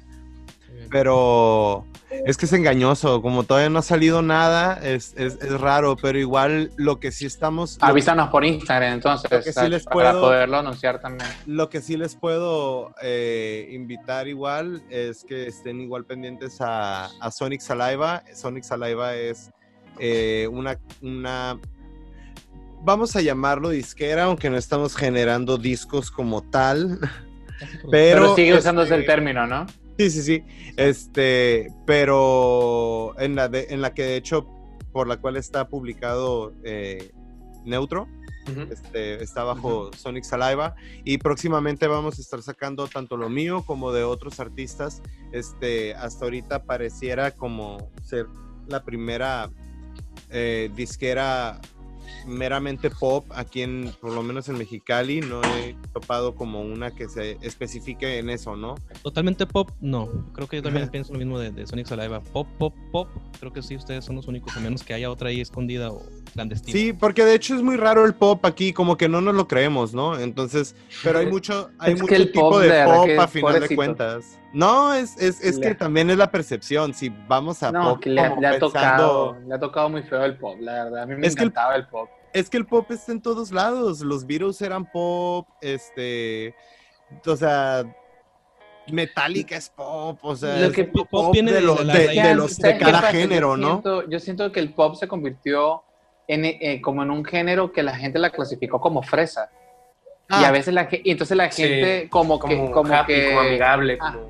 Pero es que es engañoso, como todavía no ha salido nada, es, es, es raro, pero igual lo que sí estamos... Avísanos por Instagram entonces, que sí les para puedo- poderlo anunciar también. Lo que sí les puedo eh, invitar igual es que estén igual pendientes a, a Sonic Saliva. Sonic Saliva es eh, una, una, vamos a llamarlo disquera, aunque no estamos generando discos como tal. Pero, Pero, sigue usándose este, el término, ¿no? Sí, sí, sí. Este, pero en la, de- en la que de hecho, por la cual está publicado eh, Neutro, este, está bajo Sonic Saliva y próximamente vamos a estar sacando tanto lo mío como de otros artistas. Este, hasta ahorita pareciera como ser la primera eh, disquera meramente pop aquí en, por lo menos en Mexicali, no he topado como una que se especifique en eso, ¿no? Totalmente pop, no. Creo que yo también pienso lo mismo de, de Sonic Saliva. Pop, pop, pop. Creo que sí, ustedes son los únicos, a menos que haya otra ahí escondida o clandestina. Sí, porque de hecho es muy raro el pop aquí, como que no nos lo creemos, ¿no? Entonces, pero hay mucho, hay Es mucho tipo pop, de pop a final de cuentas. No, es, es, es que también es la percepción. Si vamos a No, pop, que le, como le ha pensando- tocado, le ha tocado muy feo el pop, la verdad. A mí me Es el- encantaba el, pop. es que el pop está en todos lados. Los Beatles eran pop, este, o sea, Metallica es pop, o sea, Lo es que- pop, pop viene de, de los, la de, los, ¿Sabes de cada? Yo género, ¿no? siento- Yo siento que el pop se convirtió en, eh, como en un género que la gente la clasificó como fresa. y Ah, a veces la gente, y entonces la Sí, gente como, Como, que, como happy, que, como amigable, Ah, como,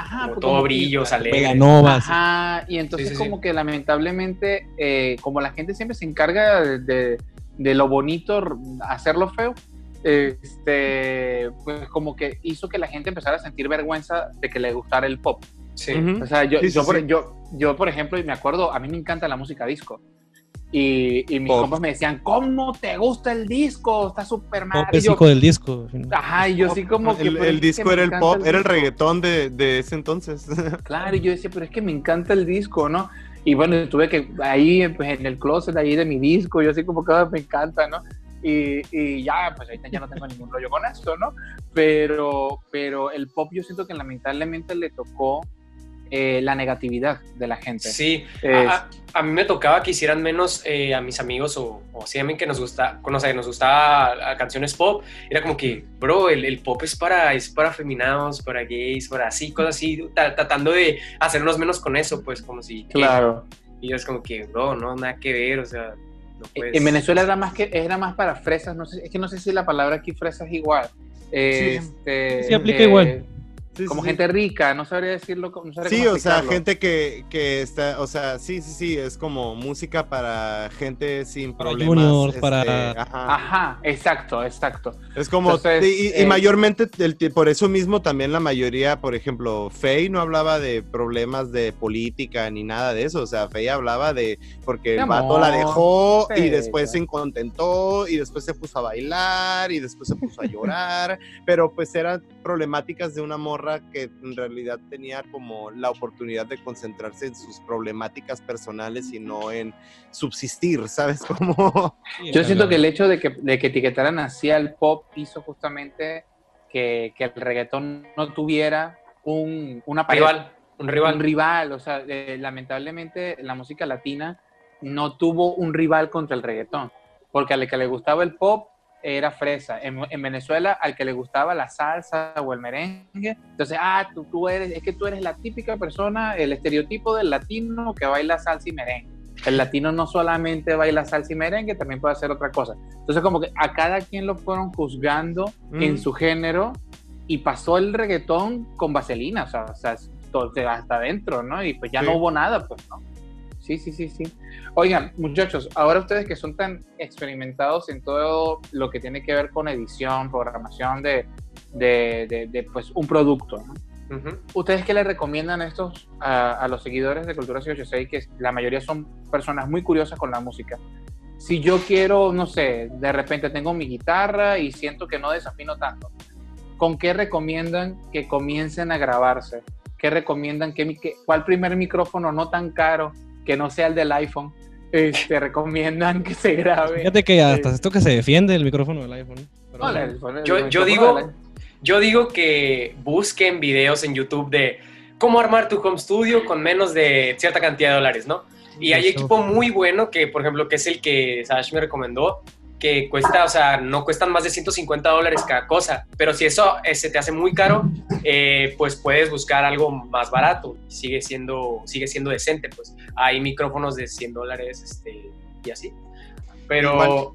ajá, como todo como- brillos, alegre. Veganovas. Ajá, y entonces Sí, sí, sí. como que lamentablemente, eh, como la gente siempre se encarga de, de- de lo bonito, hacerlo feo, este, pues como que hizo que la gente empezara a sentir vergüenza de que le gustara el pop. Sí. O sea, yo, Sí, sí, yo, por, yo, yo, por ejemplo, y me acuerdo, a mí me encanta la música disco. Y, y mis Pop. compas me decían, ¿cómo te gusta el disco? Está súper mal. Pop es hijo del disco. Ajá, y yo así como que... el, el disco era el pop, era el reggaetón de, de ese entonces. Claro, y yo decía, pero es que me encanta el disco, ¿no? Y bueno, tuve que ahí pues, en el closet ahí de mi disco, yo así como que "Ah, me encanta, ¿no? Y, y ya, pues ahorita ya no tengo ningún rollo con esto, ¿no? Pero, pero el pop yo siento que lamentablemente le tocó eh, la negatividad de la gente. Sí, Es- a, a mí me tocaba que hicieran menos eh, a mis amigos o, o sí, a mí que nos gusta, conoce, que nos gustaba canciones pop, era como que, bro, el, el pop es para, es para feminados, para gays, para así, cosas así, ta- tratando de hacernos menos con eso, pues como si... Claro. Y yo es como que, bro, no, nada que ver, o sea, no puedes... En Venezuela era más que era más para fresas, no sé, es que no sé si la palabra aquí fresa es igual. Eh, este, Sí, aplica igual. Sí, Como sí, gente rica, no sabría decirlo. No sabría Sí, cómo o sea, gente que, que está, o sea, sí, sí, sí, es como música para gente sin Para problemas. juniors, este, para- ajá. Ajá, exacto, exacto. Es como, Entonces, y, y eh, mayormente, el- por eso mismo también la mayoría, por ejemplo, Faye no hablaba de problemas de política ni nada de eso, o sea, Faye hablaba de, porque el vato la dejó y después se incontentó y después se puso a bailar y después se puso a llorar, pero pues eran problemáticas de una morra que en realidad tenía como la oportunidad de concentrarse en sus problemáticas personales y no en subsistir, ¿sabes? Como... Yo siento que el hecho de que, de que etiquetaran así al pop hizo justamente que, que el reggaetón no tuviera un, una pared, rival, un rival. un rival. O sea, eh, lamentablemente la música latina no tuvo un rival contra el reggaetón, porque al que le gustaba el pop era fresa. En, en Venezuela, al que le gustaba la salsa o el merengue, entonces, ah, tú, tú eres, es que tú eres la típica persona, el estereotipo del latino que baila salsa y merengue. El latino no solamente baila salsa y merengue, también puede hacer otra cosa. Entonces, como que a cada quien lo fueron juzgando en Mm. su género y pasó el reggaetón con vaselina, o sea, o sea, todo- hasta adentro, ¿no? Y pues ya Sí. no hubo nada, pues, ¿no? Sí, sí, sí, sí. Oigan, muchachos, ahora ustedes que son tan experimentados en todo lo que tiene que ver con edición, programación de, de, de- de, pues, un producto. ¿Ustedes qué le recomiendan a estos, a, a los seguidores de Cultura 686, que la mayoría son personas muy curiosas con la música? Si yo quiero, no sé, de repente tengo mi guitarra y siento que no desafino tanto, ¿con qué recomiendan que comiencen a grabarse? ¿Qué recomiendan? Que- ¿Cuál primer micrófono no tan caro que no sea el del iPhone? Este, recomiendan que se grabe. Fíjate que hasta Eh, esto que se defiende el micrófono del iPhone. Pero no, bueno. el- el- el Yo- digo- del- Yo digo que busquen videos en YouTube de cómo armar tu home studio con menos de cierta cantidad de dólares, ¿no? Y hay equipo muy bueno que, por ejemplo, que es el que Sash me recomendó, que cuesta, o sea, no cuestan más de 150 dólares cada cosa, pero si eso eh, se te hace muy caro, eh, pues puedes buscar algo más barato, sigue siendo, sigue siendo decente, pues hay micrófonos de 100 dólares este, y así. Pero, Igual-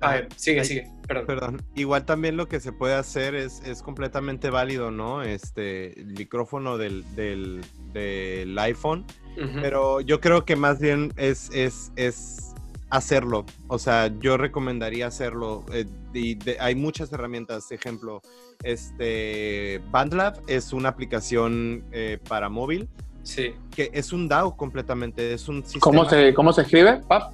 a ver, sigue, sigue, perdón. Perdón, igual también lo que se puede hacer es, es completamente válido, ¿no? Este, el micrófono del, del, del iPhone, pero yo creo que más bien es, es, es hacerlo. O sea, yo recomendaría hacerlo. eh, y de- hay muchas herramientas, ejemplo, este, BandLab es una aplicación eh, para móvil Sí. que es un DAO completamente, es un sistema. ¿Cómo se, ¿Cómo se escribe? Pap,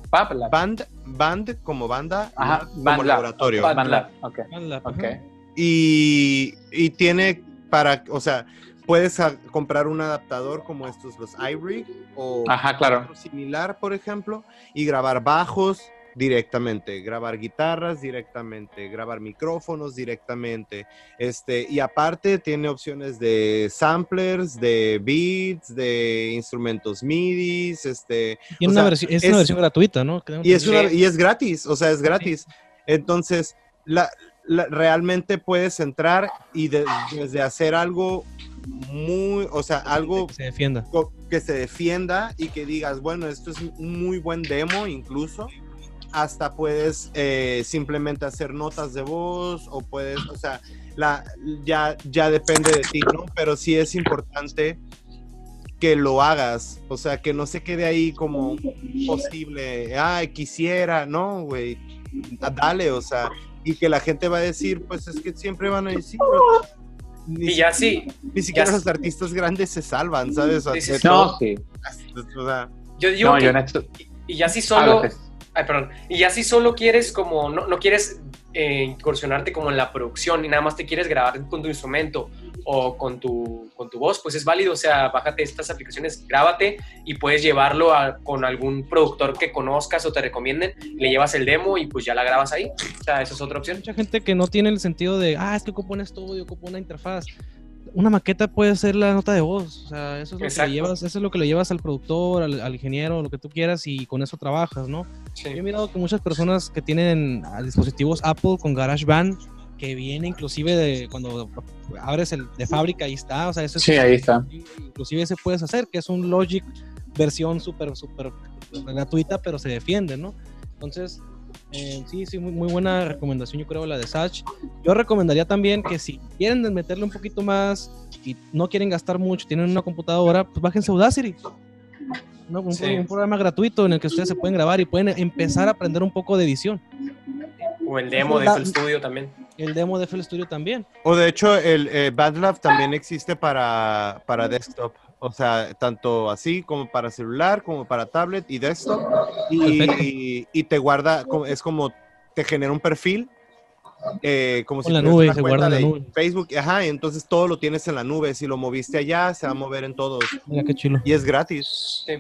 Band, band como banda, Ajá, como laboratorio. Band- BandLab, ok. Hazla, Ok. ajá. Y, y tiene para, o sea, puedes comprar un adaptador como estos, los iRig o Ajá, claro. otro similar, por ejemplo, y grabar bajos directamente, grabar guitarras directamente, grabar micrófonos directamente, este, y aparte tiene opciones de samplers, de beats, de instrumentos MIDI, este, O una sea, versión, es, es- una versión gratuita, ¿no? Y es, una- y es gratis, o sea, es gratis. Entonces, la, la- realmente puedes entrar y de- desde hacer algo muy, o sea, algo que se defienda. co- que se defienda y que digas, bueno, esto es un muy buen demo incluso, hasta puedes eh, simplemente hacer notas de voz o puedes, o sea, la, ya, ya depende de ti, ¿no? Pero sí es importante que lo hagas, o sea, que no se quede ahí como posible, ay, quisiera, no, güey, dale, o sea, y que la gente va a decir, pues es que siempre van a decir, pues, ni, Y ya sí, ni siquiera ya los artistas grandes se salvan, ¿sabes? O Sí, sí, sí. No, sí. o sea, yo digo No, que- yo en esto. y ya si solo, Háblate. ay, perdón, y ya si solo quieres como, no, no quieres eh, incursionarte como en la producción y nada más te quieres grabar con tu instrumento o con tu, con tu voz, pues es válido, o sea, bájate estas aplicaciones, grábate y puedes llevarlo a- con algún productor que conozcas o te recomienden, le llevas el demo y pues ya la grabas ahí, o sea, esa es otra opción. Mucha gente que no tiene el sentido de, ah, es que ocupo un estudio, ocupo una interfaz. Una maqueta puede ser la nota de voz. O sea, eso es lo, que Exacto. llevas, eso es lo que le llevas al productor, al, al ingeniero, lo que tú quieras, y con eso trabajas, ¿no? Sí. Yo he mirado que muchas personas que tienen ah, dispositivos Apple con GarageBand, que viene inclusive de cuando abres el de fábrica, ahí está. O sea, eso es Sí, ahí está. inclusive se puedes hacer, que es un Logic versión súper, súper gratuita, pero se defiende, ¿no? Entonces, eh, sí, sí, muy, muy buena recomendación, yo creo, la de Sach. Yo recomendaría también que si quieren meterle un poquito más y no quieren gastar mucho, tienen una computadora, pues bájense Audacity. ¿no? Un, Sí. un programa gratuito en el que ustedes se pueden grabar y pueden empezar a aprender un poco de edición. O el demo de FL Studio también. El demo de FL Studio también. O de hecho, el eh, BandLab también existe para, para desktop. O sea, tanto así como para celular, como para tablet y desktop. Perfecto. Y, y te guarda, como- es como te genera un perfil. eh, como En la nube, una se cuenta guarda en la nube. Facebook, ajá, y entonces todo lo tienes en la nube. Si lo moviste allá, se va a mover en todos. Mira qué chulo. Y es gratis. Sí.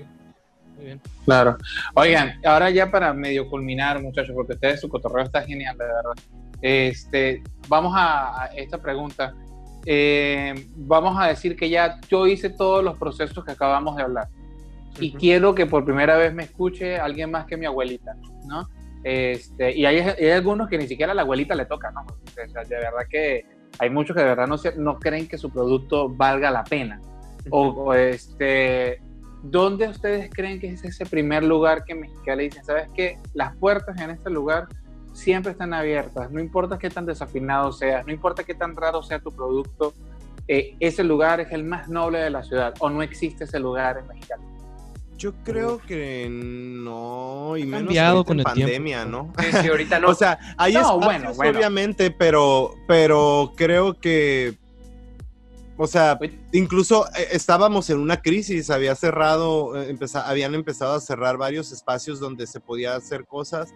Muy bien. Claro. Oigan, ahora ya para medio culminar, muchachos, porque ustedes su cotorreo está genial, de verdad. Este, vamos a, a esta pregunta. Eh, vamos a decir que ya yo hice todos los procesos que acabamos de hablar y Ujú. quiero que por primera vez me escuche alguien más que mi abuelita, ¿no? Este, y hay, hay algunos que ni siquiera a la abuelita le toca, ¿no? O sea, de verdad que hay muchos que de verdad no, se- no creen que su producto valga la pena. O, o, este, ¿dónde ustedes creen que es ese primer lugar que Mexicali dicen, sabes qué? Las puertas en este lugar siempre están abiertas, no importa qué tan desafinado seas, no importa qué tan raro sea tu producto, eh, ese lugar es el más noble de la ciudad, o no existe ese lugar en Mexicali. Yo creo que no, y menos cambiado con en el tiempo. pandemia, ¿no? Sí, sí, ahorita no. O sea, hay No, espacios, bueno, bueno. obviamente, pero, pero creo que, o sea, incluso eh, estábamos en una crisis, había cerrado, eh, empeza- habían empezado a cerrar varios espacios donde se podía hacer cosas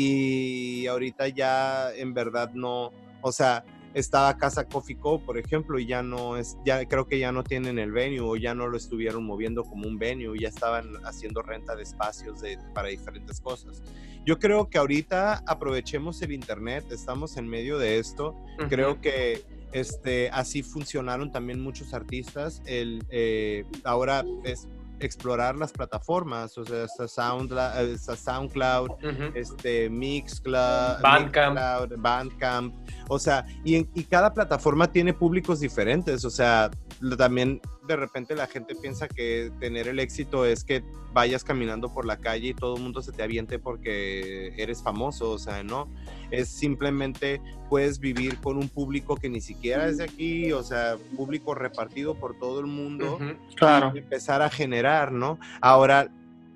y ahorita ya en verdad no, o sea, estaba Casa Coffee Co, por ejemplo, y ya no es, ya creo que ya no tienen el venue o ya no lo estuvieron moviendo como un venue, ya estaban haciendo renta de espacios de, para diferentes cosas. Yo creo que ahorita aprovechemos el internet, estamos en medio de esto, creo que este, así funcionaron también muchos artistas. El, eh, ahora es explorar las plataformas, o sea, está, eh, está SoundCloud, este, Mixcloud, Bandcamp. Mixcloud, Bandcamp, o sea, y, y cada plataforma tiene públicos diferentes, o sea, también de repente la gente piensa que tener el éxito es que vayas caminando por la calle y todo el mundo se te aviente porque eres famoso, o sea, no, es simplemente puedes vivir con un público que ni siquiera es de aquí, o sea, público repartido por todo el mundo. Claro. y empezar a generar, ¿no? Ahora,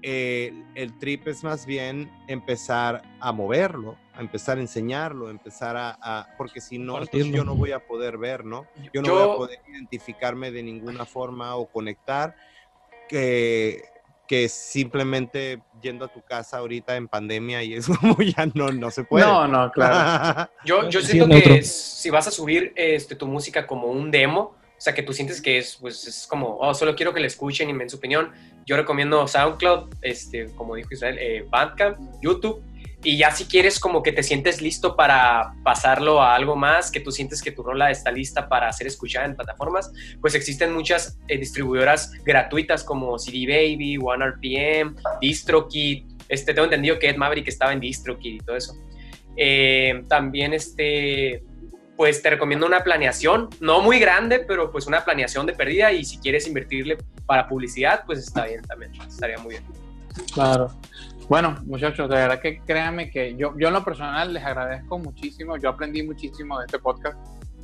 eh, el trip es más bien empezar a moverlo, a empezar a enseñarlo, empezar a, a- porque si no, yo no voy a poder ver, ¿no? Yo no Yo- voy a poder identificarme de ninguna forma o conectar que, que simplemente yendo a tu casa ahorita en pandemia y es como ya no, no se puede. No, no, claro. Yo, yo siento que si vas a subir este, tu música como un demo, sea, que tú sientes que es, pues, es como, oh, solo quiero que la escuchen y me den su opinión, yo recomiendo SoundCloud, este, como dijo Israel, eh, Bandcamp, YouTube, y ya si quieres como que te sientes listo para pasarlo a algo más, que tú sientes que tu rola está lista para ser escuchada en plataformas, pues existen muchas eh, distribuidoras gratuitas como CD Baby, OneRPM, DistroKid, este, tengo entendido que Ed Maverick estaba en DistroKid y todo eso. Eh, también este, pues te recomiendo una planeación, no muy grande, pero pues una planeación de pérdida y si quieres invertirle para publicidad, pues está bien también, estaría muy bien. Claro. Bueno, muchachos, de verdad que créanme que yo, yo en lo personal les agradezco muchísimo. Yo aprendí muchísimo de este podcast.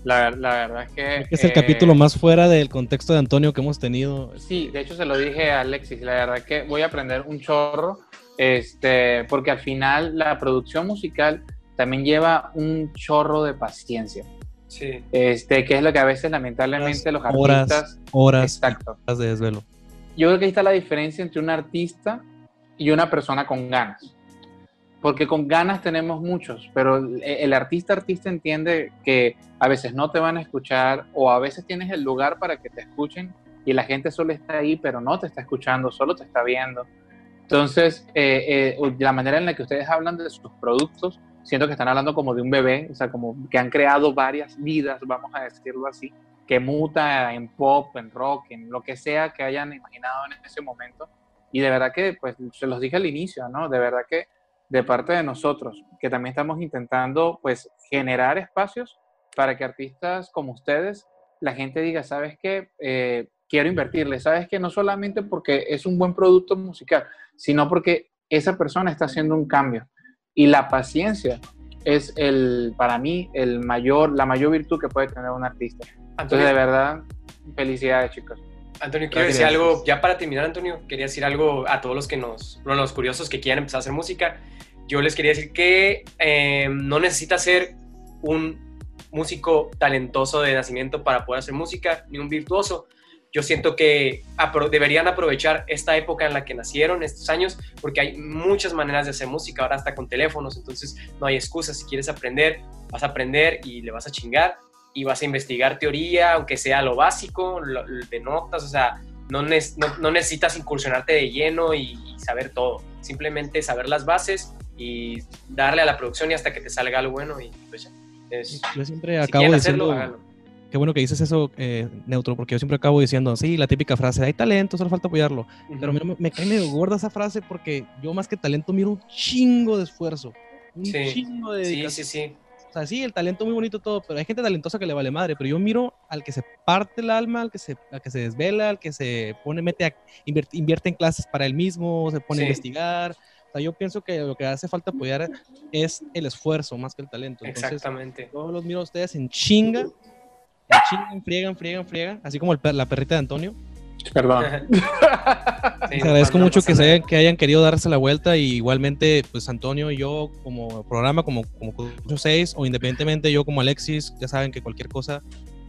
La, la verdad es que... Es el eh, capítulo más fuera del contexto de Antonio que hemos tenido. Sí, de hecho se lo dije a Alexis. La verdad que voy a aprender un chorro. Este, porque al final la producción musical también lleva un chorro de paciencia. Sí, Este, que es lo que a veces lamentablemente los Horas, artistas... Horas Exacto. horas de desvelo. yo creo que ahí está la diferencia entre un artista y una persona con ganas. Porque con ganas tenemos muchos, pero el, el artista artista entiende que a veces no te van a escuchar o a veces tienes el lugar para que te escuchen y la gente solo está ahí, pero no te está escuchando, solo te está viendo. Entonces, eh, eh, la manera en la que ustedes hablan de sus productos, siento que están hablando como de un bebé, o sea, como que han creado varias vidas, vamos a decirlo así. que muta en pop, en rock, en lo que sea que hayan imaginado en ese momento. Y de verdad que, pues, se los dije al inicio, ¿no? De verdad que de parte de nosotros, que también estamos intentando, pues, generar espacios para que artistas como ustedes, la gente diga, ¿sabes qué? Eh, quiero invertirle, ¿sabes qué? No solamente porque es un buen producto musical, sino porque esa persona está haciendo un cambio. Y la paciencia es el, para mí, el mayor, la mayor virtud que puede tener un artista. Entonces, de Antonio, verdad, felicidades, chicos. Antonio, quiero decir algo, ya para terminar, Antonio, quería decir algo a todos los que nos, bueno, los curiosos que quieran empezar a hacer música. Yo les quería decir que eh, no necesitas ser un músico talentoso de nacimiento para poder hacer música, ni un virtuoso. Yo siento que apro- deberían aprovechar esta época en la que nacieron, estos años, porque hay muchas maneras de hacer música, ahora hasta con teléfonos, entonces no hay excusa. Si quieres aprender, vas a aprender y le vas a chingar y vas a investigar teoría, aunque sea lo básico, lo- de notas, o sea, no, nes- no- no necesitas incursionarte de lleno y, y saber todo, simplemente saber las bases y darle a la producción y hasta que te salga algo bueno y pues ya. Es- Yo siempre si acabo quieren hacerlo, diciendo, háganlo. Qué bueno que dices eso, eh, Neutro, porque yo siempre acabo diciendo, sí, la típica frase, hay talento, solo falta apoyarlo. Pero a mí no me, me cae medio gorda esa frase porque yo más que talento miro un chingo de esfuerzo. Un Sí, chingo de Sí, dedicación. sí, sí. O sea, sí, el talento muy bonito todo, pero hay gente talentosa que le vale madre. Pero yo miro al que se parte el alma, al que se, al que se desvela, al que se pone, mete a, invierte, invierte en clases para él mismo, se pone a Sí. investigar. O sea, yo pienso que lo que hace falta apoyar es el esfuerzo más que el talento. Entonces, Exactamente. yo los miro a ustedes en chinga, en chinga, en friegan, friegan, friegan, así como el la perrita de Antonio. Perdón. Sí, Les no agradezco pasa- no mucho que, se hayan, que hayan querido darse la vuelta y igualmente, pues Antonio y yo como programa, como, como Curso 6 o independientemente yo como Alexis, ya saben que cualquier cosa,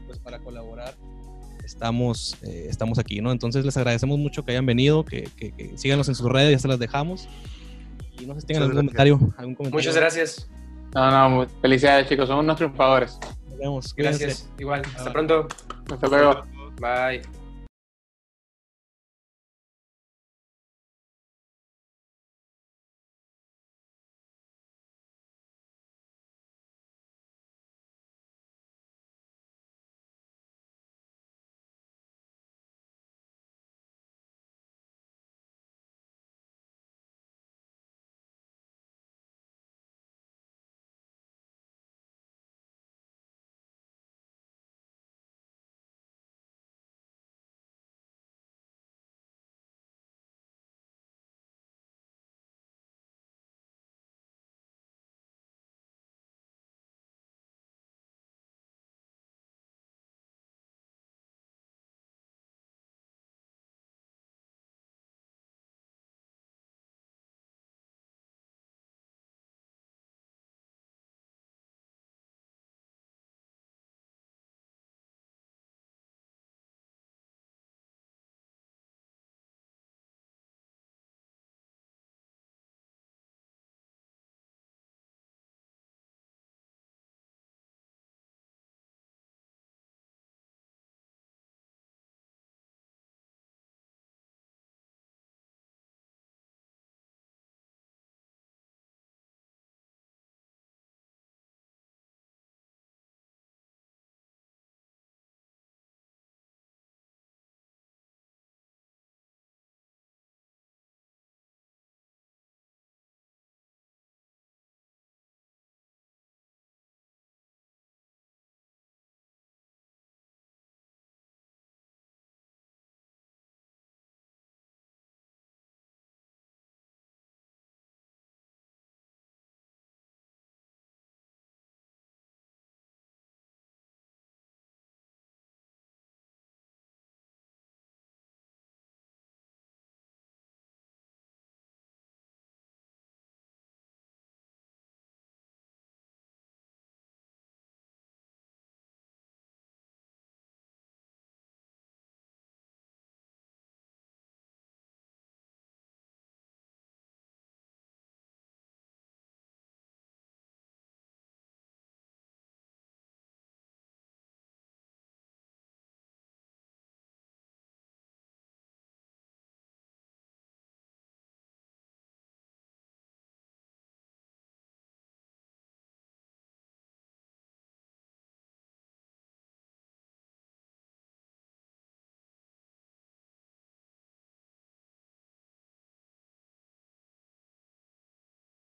pues para colaborar, estamos, eh, estamos aquí, ¿no? Entonces les agradecemos mucho que hayan venido, que, que, que síganos en sus redes, ya se las dejamos. Y no sé si tengan algún comentario, algún comentario. Muchas gracias. No, no, felicidades, chicos. Son unos triunfadores. Cuídense. Gracias. Igual. Hasta pronto. Hasta luego. Bye.